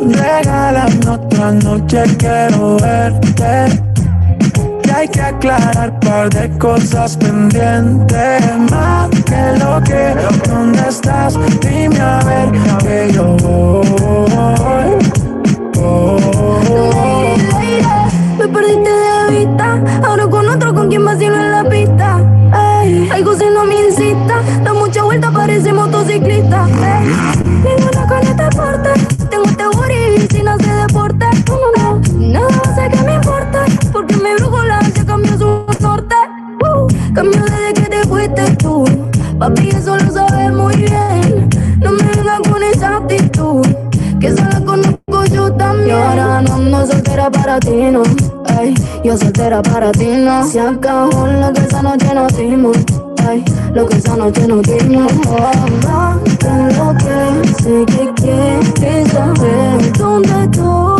Regálame otra noche, quiero verte hay que aclarar par de cosas pendientes más que lo que ¿dónde estás? Dime a ver que yo voy, Me perdiste de vista, ahora con otro con quien vacilo en la pista. Ey, algo si no me incita, da mucha vuelta, parece motociclista. Ey, ninguna con este porte, Cambió desde que te fuiste tú. Papi, eso lo sabes muy bien. No me vengas con esa actitud. Que se la conozco yo también. Y ahora no ando soltera para ti, no. Ay, yo soltera para ti, no. Se acabó lo que esa noche nos dimos. Ay, lo que esa noche nos dimos. Oh, lo que sé que quieres saber dónde estoy.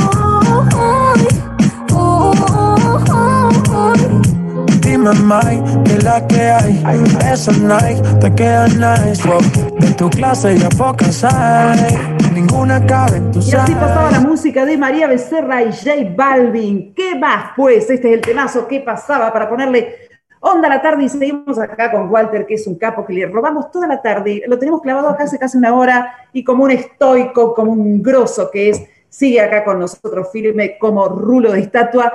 Dime, Mike, que la que hay. Esa Nike te queda nice. Wow. De tu clase ya pocas hay. Ninguna cabe en tu Y así pasaba la música de María Becerra y J Balvin. ¿Qué más, pues? Este es el temazo que pasaba para ponerle onda la tarde y seguimos acá con Walter, que es un capo que le robamos toda la tarde. Lo tenemos clavado acá hace casi una hora y como un estoico, como un grosso que es, sigue acá con nosotros firme como rulo de estatua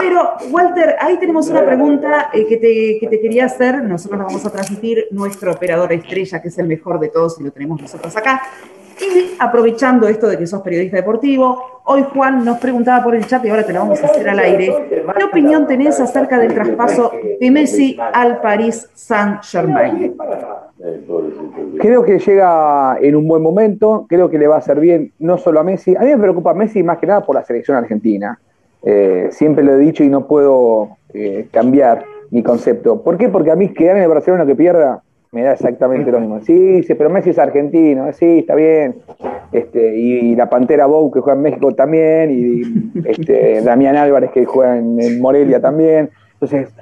pero, Walter, ahí tenemos una pregunta eh, que, te, quería hacer. Nosotros la vamos a transmitir nuestro operador estrella, que es el mejor de todos y lo tenemos nosotros acá. Y aprovechando esto de que sos periodista deportivo, hoy Juan nos preguntaba por el chat y ahora te la vamos a hacer al aire. ¿Qué opinión tenés acerca del traspaso de Messi al Paris Saint-Germain? Creo que llega en un buen momento, creo que le va a hacer bien no solo a Messi, a mí me preocupa Messi más que nada por la selección argentina. Eh, siempre lo he dicho y no puedo eh, cambiar mi concepto. ¿Por qué? Porque a mí que gane el Barcelona que pierda me da exactamente lo mismo. Sí, sí, pero Messi es argentino, eh, sí, está bien. Este, y, la Pantera Bou que juega en México también, y este, Damián Álvarez que juega en, Morelia también. Entonces,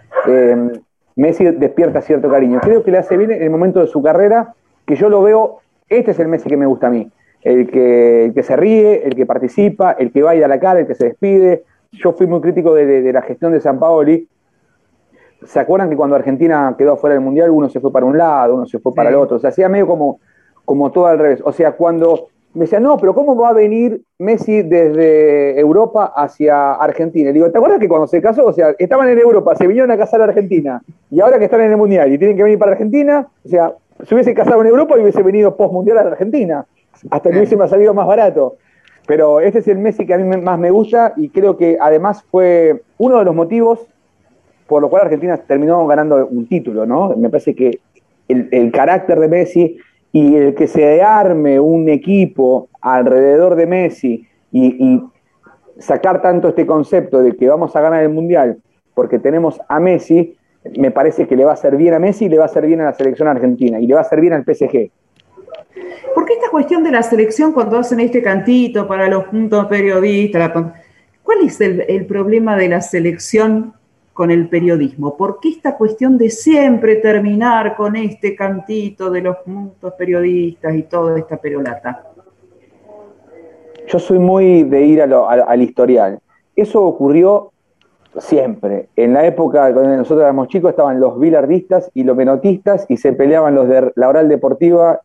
Messi despierta cierto cariño. Creo que le hace bien en el momento de su carrera, que yo lo veo, este es el Messi que me gusta a mí. El que, el que se ríe, el que participa, el que va y da la cara, el que se despide, yo fui muy crítico de, la gestión de San Paoli. ¿Se acuerdan que cuando Argentina quedó fuera del Mundial, uno se fue para un lado, uno se fue para el otro? O sea, hacía medio como, como todo al revés. O sea, cuando me decían, no, pero ¿cómo va a venir Messi desde Europa hacia Argentina? Digo, ¿te acuerdas que cuando se casó, o sea, estaban en Europa, se vinieron a casar a Argentina, y ahora que están en el Mundial y tienen que venir para Argentina, o sea, se hubiese casado en Europa y hubiese venido post-mundial a Argentina. Hasta que hubiese salido más barato. Pero este es el Messi que a mí más me gusta y creo que además fue uno de los motivos por lo cual Argentina terminó ganando un título, ¿no? Me parece que el, carácter de Messi y el que se arme un equipo alrededor de Messi y, sacar tanto este concepto de que vamos a ganar el Mundial porque tenemos a Messi, me parece que le va a hacer bien a Messi y le va a hacer bien a la selección argentina y le va a hacer bien al PSG. ¿Por qué esta cuestión de la selección cuando hacen este cantito para los puntos periodistas? ¿Cuál es el problema de la selección con el periodismo? ¿Por qué esta cuestión de siempre terminar con este cantito de los puntos periodistas y toda esta perolata? Yo soy muy de ir al historial. Eso ocurrió siempre. En la época cuando nosotros éramos chicos estaban los bilardistas y los menotistas y se peleaban los de la oral deportiva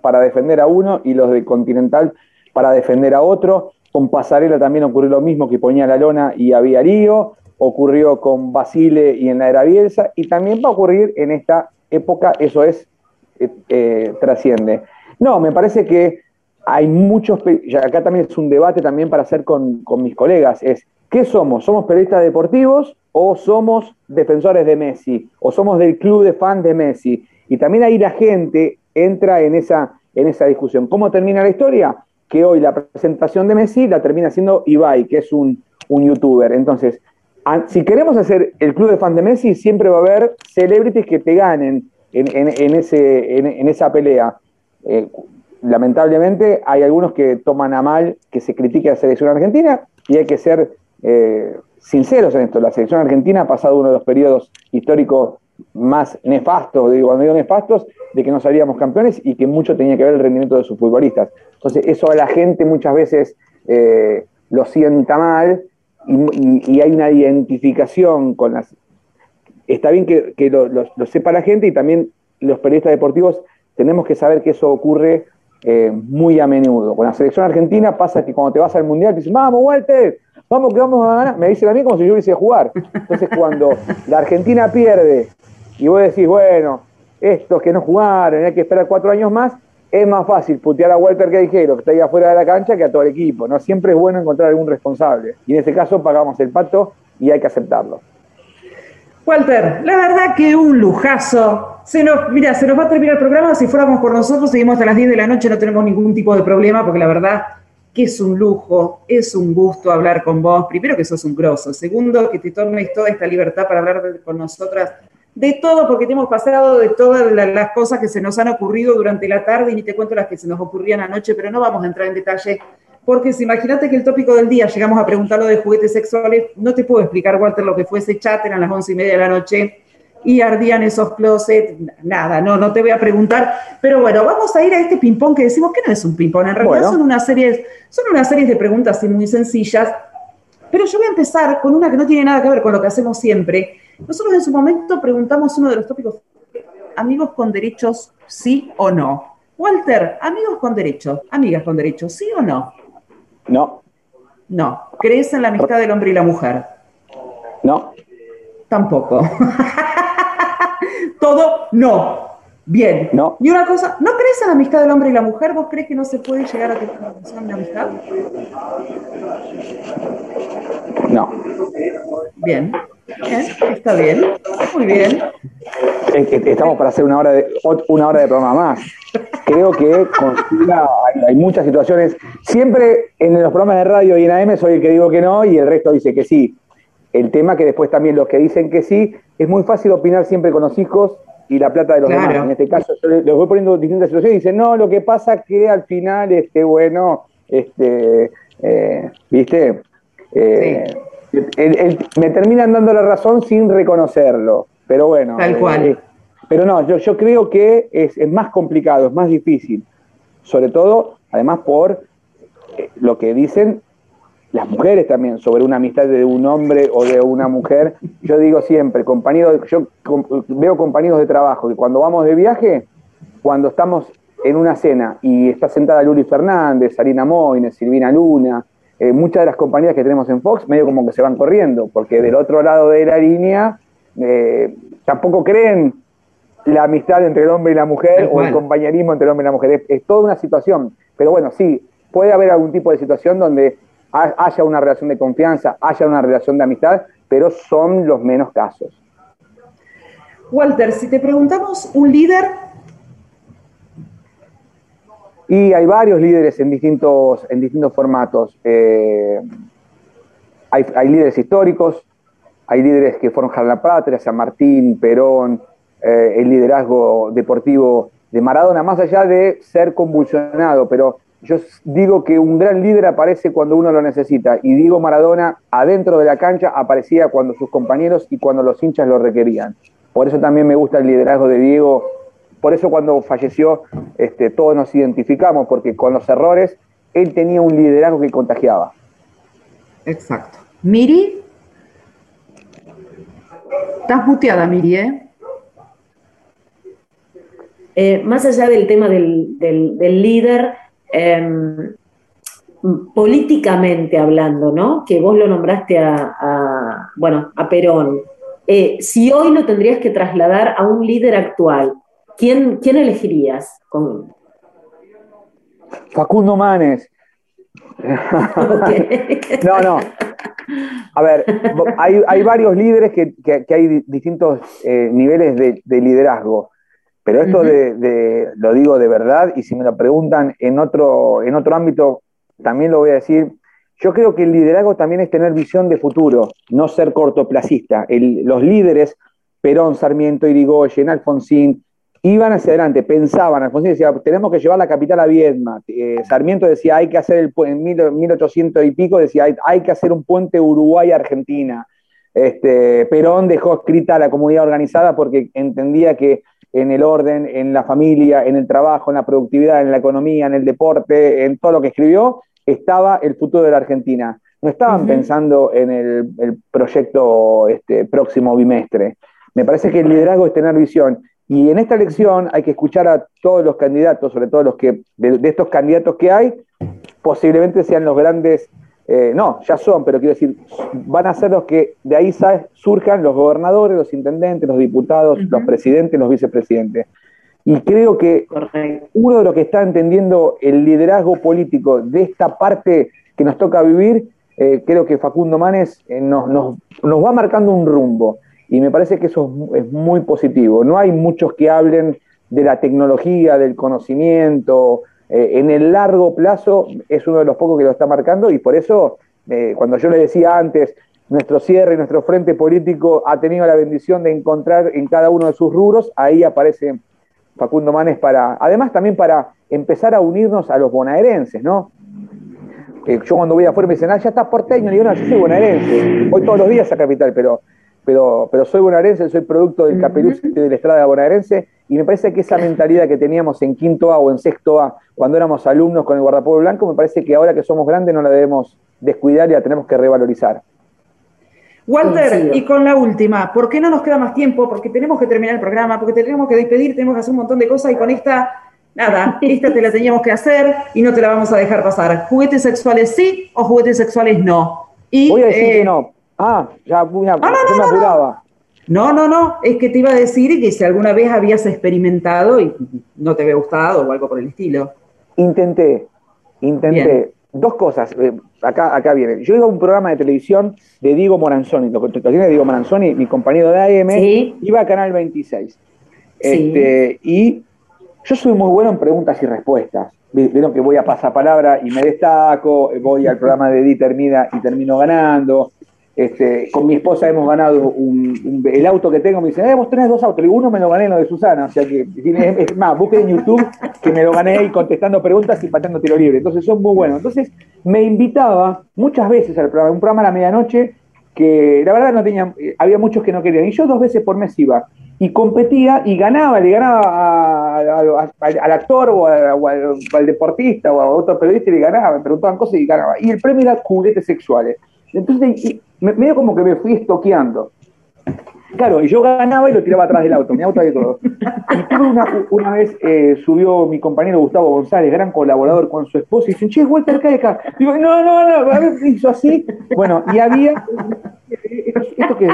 para defender a uno y los de Continental para defender a otro. Con Pasarela también ocurrió lo mismo, que ponía la lona y había lío ocurrió con Basile y en la era Bielsa, y también va a ocurrir en esta época, eso es, eh, eh, trasciende. No, me parece que hay muchos, acá también es un debate también para hacer con, mis colegas, es, ¿qué somos? ¿Somos periodistas deportivos o somos defensores de Messi? ¿O somos del club de fans de Messi? Y también ahí la gente entra en esa, en esa discusión. ¿Cómo termina la historia? Que hoy la presentación de Messi la termina haciendo Ibai, que es un, un youtuber. Entonces, si queremos hacer el club de fans de Messi, siempre va a haber celebrities que te ganen en, ese, en, esa pelea. Eh, lamentablemente hay algunos que toman a mal que se critique a la selección argentina y hay que ser eh, sinceros en esto. La selección argentina ha pasado uno de los periodos históricos más nefastos, digo, cuando digo nefastos, de que no salíamos campeones y que mucho tenía que ver el rendimiento de sus futbolistas. Entonces eso a la gente muchas veces eh, lo sienta mal y, hay una identificación con las... Está bien que, lo, sepa la gente y también los periodistas deportivos tenemos que saber que eso ocurre eh, muy a menudo. Con la selección argentina pasa que cuando te vas al mundial te dicen, vamos, Walter, vamos que vamos a ganar. Me dicen a mí como si yo hubiese jugar. Entonces cuando la Argentina pierde y vos decís, bueno, estos que no jugaron, hay que esperar cuatro años más, es más fácil putear a Walter Queijero, que está ahí afuera de la cancha, que a todo el equipo. ¿no? Siempre es bueno encontrar algún responsable. Y en ese caso pagamos el pato y hay que aceptarlo. Walter, la verdad que un lujazo. Se nos, mira, se nos va a terminar el programa. Si fuéramos por nosotros, seguimos hasta las 10 de la noche, no tenemos ningún tipo de problema, porque la verdad que es un lujo, es un gusto hablar con vos. Primero que sos un grosso. Segundo, que te tomes toda esta libertad para hablar con nosotras de todo, porque te hemos pasado de todas las cosas que se nos han ocurrido durante la tarde y ni te cuento las que se nos ocurrían anoche, pero no vamos a entrar en detalle, porque si imagínate que el tópico del día llegamos a preguntarlo de juguetes sexuales, no te puedo explicar, Walter, lo que fue ese chat, eran las once y media de la noche y ardían esos closets, nada, no, no te voy a preguntar, pero bueno, vamos a ir a este ping-pong que decimos que no es un ping-pong, en realidad son, una serie, son una serie de preguntas muy sencillas, pero yo voy a empezar con una que no tiene nada que ver con lo que hacemos siempre, nosotros en su momento preguntamos uno de los tópicos, amigos con derechos, sí o no. Walter, amigos con derechos, amigas con derechos, ¿sí o no? No. No. ¿Crees en la amistad del hombre y la mujer? No. Tampoco. Todo no. Bien. No. Y una cosa, ¿no crees en la amistad del hombre y la mujer? ¿Vos crees que no se puede llegar a tener una relación de amistad? No. Bien está bien, muy bien. Estamos para hacer una hora de, una hora de programa más. Creo que hay, muchas situaciones. Siempre en los programas de radio y en AM soy el que digo que no y el resto dice que sí. El tema que después también los que dicen que sí, es muy fácil opinar siempre con los hijos y la plata de los demás. En este caso, yo les voy poniendo distintas situaciones y dicen, no, lo que pasa que al final, este, bueno, este, eh, ¿viste? Eh, me terminan dando la razón sin reconocerlo. Pero bueno. Tal cual. Eh, pero no, yo, yo creo que es, más complicado, es más difícil. Sobre todo, además, por lo que dicen las mujeres también sobre una amistad de un hombre o de una mujer. Yo digo siempre, compañeros, yo veo compañeros de trabajo que cuando vamos de viaje, cuando estamos en una cena y está sentada Luli Fernández, Sarina Moines, Silvina Luna, eh, muchas de las compañías que tenemos en Fox medio como que se van corriendo, porque del otro lado de la línea eh, tampoco creen la amistad entre el hombre y la mujer o el compañerismo entre el hombre y la mujer. Es, toda una situación. Pero bueno, sí, puede haber algún tipo de situación donde haya una relación de confianza, haya una relación de amistad, pero son los menos casos. Walter, si te preguntamos un líder... Y hay varios líderes en distintos, en distintos formatos. Eh, hay, líderes históricos, hay líderes que forjan la patria, San Martín, Perón, eh, el liderazgo deportivo de Maradona, más allá de ser convulsionado, pero yo digo que un gran líder aparece cuando uno lo necesita y digo Maradona adentro de la cancha aparecía cuando sus compañeros y cuando los hinchas lo requerían. Por eso también me gusta el liderazgo de Diego. Por eso cuando falleció este, todos nos identificamos, porque con los errores él tenía un liderazgo que contagiaba. Exacto. Miri. Estás muteada, Miri, ¿eh? eh más allá del tema del, del líder, Em, políticamente hablando, ¿no? Que vos lo nombraste a, bueno, a Perón. Eh, si hoy lo tendrías que trasladar a un líder actual, ¿quién, quién elegirías? Con... Facundo Manes. no, no. A ver, hay, varios líderes que, hay distintos eh, niveles de liderazgo. Pero esto de, lo digo de verdad, y si me lo preguntan en otro, en otro ámbito, también lo voy a decir. Yo creo que el liderazgo también es tener visión de futuro, no ser cortoplacista. los líderes, Perón, Sarmiento, Irigoyen, Alfonsín, iban hacia adelante, pensaban, Alfonsín decía, tenemos que llevar la capital a Viedma, eh, Sarmiento decía, hay que hacer el en 1800 y pico, decía, hay, que hacer un puente Uruguay-Argentina. Este, Perón dejó escrita a la comunidad organizada porque entendía que en el orden, en la familia, en el trabajo, en la productividad, en la economía, en el deporte, en todo lo que escribió, estaba el futuro de la Argentina. No estaban pensando en el, proyecto este, próximo bimestre. Me parece que el liderazgo es tener visión. Y en esta elección hay que escuchar a todos los candidatos, sobre todo los que, de estos candidatos que hay, posiblemente sean los grandes eh, no, ya son, pero quiero decir, van a ser los que de ahí surjan los gobernadores, los intendentes, los diputados, los presidentes, los vicepresidentes. Y creo que uno de los que está entendiendo el liderazgo político de esta parte que nos toca vivir, eh, creo que Facundo Manes eh, nos, nos, va marcando un rumbo. Y me parece que eso es muy positivo. No hay muchos que hablen de la tecnología, del conocimiento, eh, en el largo plazo es uno de los pocos que lo está marcando y por eso, eh, cuando yo le decía antes, nuestro cierre, nuestro frente político ha tenido la bendición de encontrar en cada uno de sus rubros, ahí aparece Facundo Manes para, además también para empezar a unirnos a los bonaerenses, ¿no? yo cuando voy afuera me dicen, ah, ya estás porteño, y digo, no, yo soy bonaerense, voy todos los días a Capital, pero, pero, pero soy bonaerense, soy producto del Capeluz de la Estrada bonaerense, y me parece que esa mentalidad que teníamos en quinto A o en sexto A, cuando éramos alumnos con el guardapueblo blanco, me parece que ahora que somos grandes no la debemos descuidar y la tenemos que revalorizar. Walter, y con la última, ¿por qué no nos queda más tiempo? Porque tenemos que terminar el programa, porque tenemos que despedir, tenemos que hacer un montón de cosas y con esta, nada, esta te la teníamos que hacer y no te la vamos a dejar pasar. ¿Juguetes sexuales sí o juguetes sexuales no? Y, Voy a decir que eh, no. Ah, ya, me apuraba. No, no, no, es que te iba a decir que si alguna vez habías experimentado y no te había gustado o algo por el estilo. Intenté, intenté. Dos cosas, eh, acá, acá viene. Yo iba a un programa de televisión de Diego Moranzoni, lo que tiene Diego Moranzoni, mi compañero de AM, iba a Canal 26. Este, y yo soy muy bueno en preguntas y respuestas. Vieron que voy a pasar palabra y me destaco, voy al programa de Di Termina y termino ganando. Este, con mi esposa hemos ganado el auto que tengo, me dice, eh, vos tenés dos autos, y uno me lo gané lo de Susana, o sea que, es más, busquen en YouTube que me lo gané y contestando preguntas y pateando tiro libre, entonces son muy buenos. Entonces me invitaba muchas veces al programa, un programa a la medianoche que la verdad no tenía, había muchos que no querían, y yo dos veces por mes iba, y competía y ganaba, le ganaba al actor o, al, deportista o a otro periodista y le ganaba, me preguntaban cosas y ganaba. Y el premio era juguetes sexuales. Entonces, medio como que me fui estoqueando. Claro, y yo ganaba y lo tiraba atrás del auto, mi auto y todo. Y una, una vez eh, subió mi compañero Gustavo González, gran colaborador con su esposa, y dice, che, Walter, cae acá. Digo, no, no, no, a ver, hizo así. Bueno, y había esto que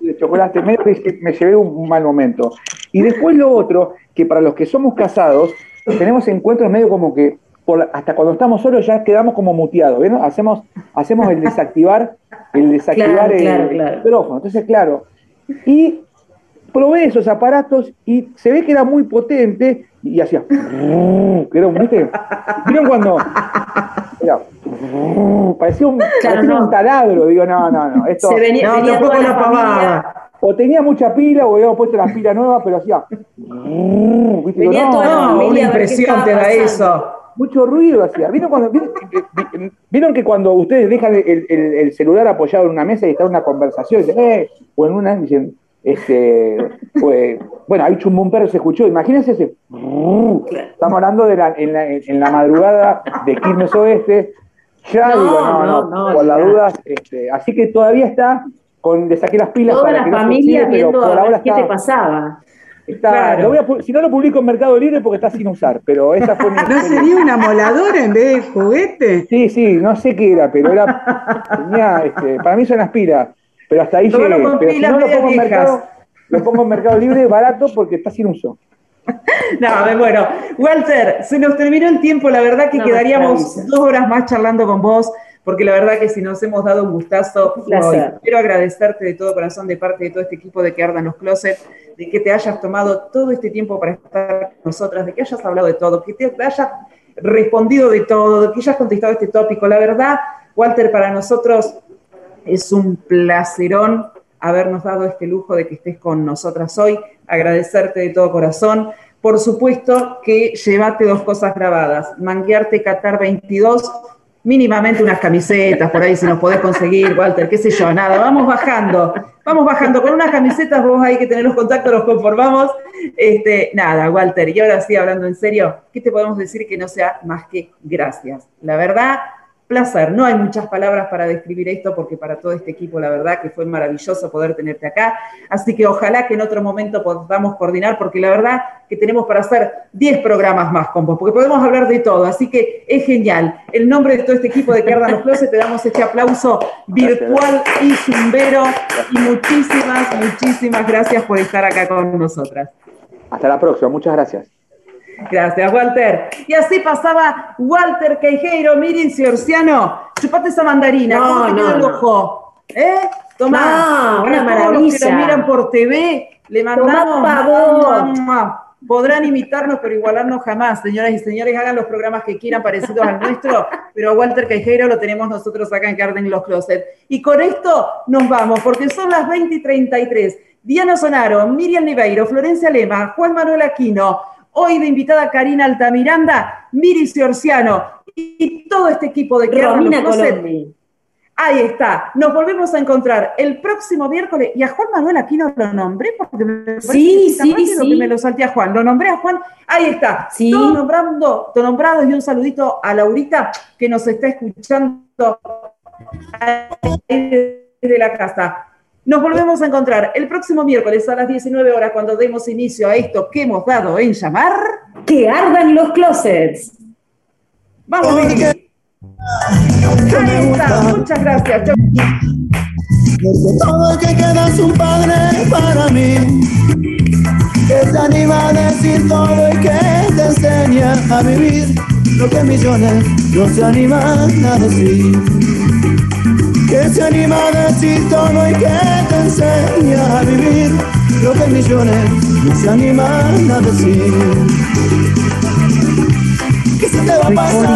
de chocolate, medio que me llevé un mal momento. Y después lo otro, que para los que somos casados, tenemos encuentros medio como que hasta cuando estamos solos ya quedamos como muteados, ¿ven? Hacemos, hacemos el desactivar, el desactivar el, micrófono. Entonces, claro. Y probé esos aparatos y se ve que era muy potente y hacía. ¿Viste? ¿Vieron cuando? parecía un, un taladro. Digo, no, no, no. Esto, se venía, no, tampoco la pavada o tenía mucha pila o habíamos puesto la pila nueva, pero hacía. Venía no, toda la familia una impresión te da eso. Mucho ruido hacía. ¿Vieron, cuando, vieron, que cuando ustedes dejan el, el, celular apoyado en una mesa y está en una conversación, dicen, eh, o en una, dicen, este, pues, bueno, ahí perro se escuchó. Imagínense ese. Estamos hablando de la, en, la, en la madrugada de Quilmes Oeste. Ya no, digo, no, no, no, por las dudas. Este, así que todavía está con, le saqué las pilas Toda para la que familia no viendo a ver qué te pasaba. Si no lo publico en Mercado Libre porque está sin usar, pero esa fue mi ¿No sería una moladora en vez de juguete? Sí, sí, no sé qué era, pero era tenía, este, para mí son las pilas, pero hasta ahí llegué. Pero si no lo pongo, en mercado, lo pongo en Mercado Libre barato porque está sin uso. No, bueno, Walter, se nos terminó el tiempo, la verdad que quedaríamos dos horas más charlando con vos porque la verdad que si nos hemos dado un gustazo hoy, quiero agradecerte de todo corazón de parte de todo este equipo de que ardan los closets, de que te hayas tomado todo este tiempo para estar con nosotras, de que hayas hablado de todo, que te hayas respondido de todo, de que hayas contestado este tópico. La verdad, Walter, para nosotros es un placerón habernos dado este lujo de que estés con nosotras hoy, agradecerte de todo corazón. Por supuesto que llévate dos cosas grabadas, manguearte Qatar 22 mínimamente unas camisetas por ahí si nos podés conseguir, Walter, qué sé yo, nada, vamos bajando, vamos bajando, con unas camisetas vos hay que tener los contactos, los conformamos, este, nada, Walter, y ahora sí, hablando en serio, ¿qué te podemos decir que no sea más que gracias? La verdad, placer. No hay muchas palabras para describir esto porque para todo este equipo la verdad que fue maravilloso poder tenerte acá. Así que ojalá que en otro momento podamos coordinar porque la verdad que tenemos para hacer 10 programas más con vos, porque podemos hablar de todo. Así que es genial. El nombre de todo este equipo de los Closet te damos este aplauso virtual y zumbero y muchísimas, muchísimas gracias por estar acá con nosotras. Hasta la próxima. Muchas gracias. Gracias, Walter. Y así pasaba Walter Queijeiro, Mirin Ciorciano. Chupate esa mandarina. No, ¿Cómo te no, el ojo? ¿Eh? Tomá. una maravilla. que lo miran por TV, le mandamos. Podrán imitarnos, pero igualarnos jamás. Señoras y señores, hagan los programas que quieran parecidos al nuestro, pero a Walter Queijeiro lo tenemos nosotros acá en Carden Los Closet. Y con esto nos vamos, porque son las 20 y 33. Diana Sonaro, Miriam Niveiro, Florencia Lema, Juan Manuel Aquino, Hoy de invitada Karina Altamiranda, Miri Ciorciano y todo este equipo de que Romina Colombi. Ahí está. Nos volvemos a encontrar el próximo miércoles. Y a Juan Manuel aquí no lo nombré porque me sí, sí, sí. que me lo salté a Juan. Lo nombré a Juan. Ahí está. Sí. Todos nombrando, todos nombrados y un saludito a Laurita que nos está escuchando desde la casa. Nos volvemos a encontrar el próximo miércoles a las 19 horas cuando demos inicio a esto que hemos dado en llamar... Que ardan los closets. Vamos, Vicky. Ahí está, muchas gracias. Porque todo el que queda es un padre para mí, que se anima a decir todo y que te enseña a vivir lo que millones no se animan a decir que se anima a decir todo y que te enseña a vivir lo que millones no se animan a decir. ¿Qué se te va a pasar?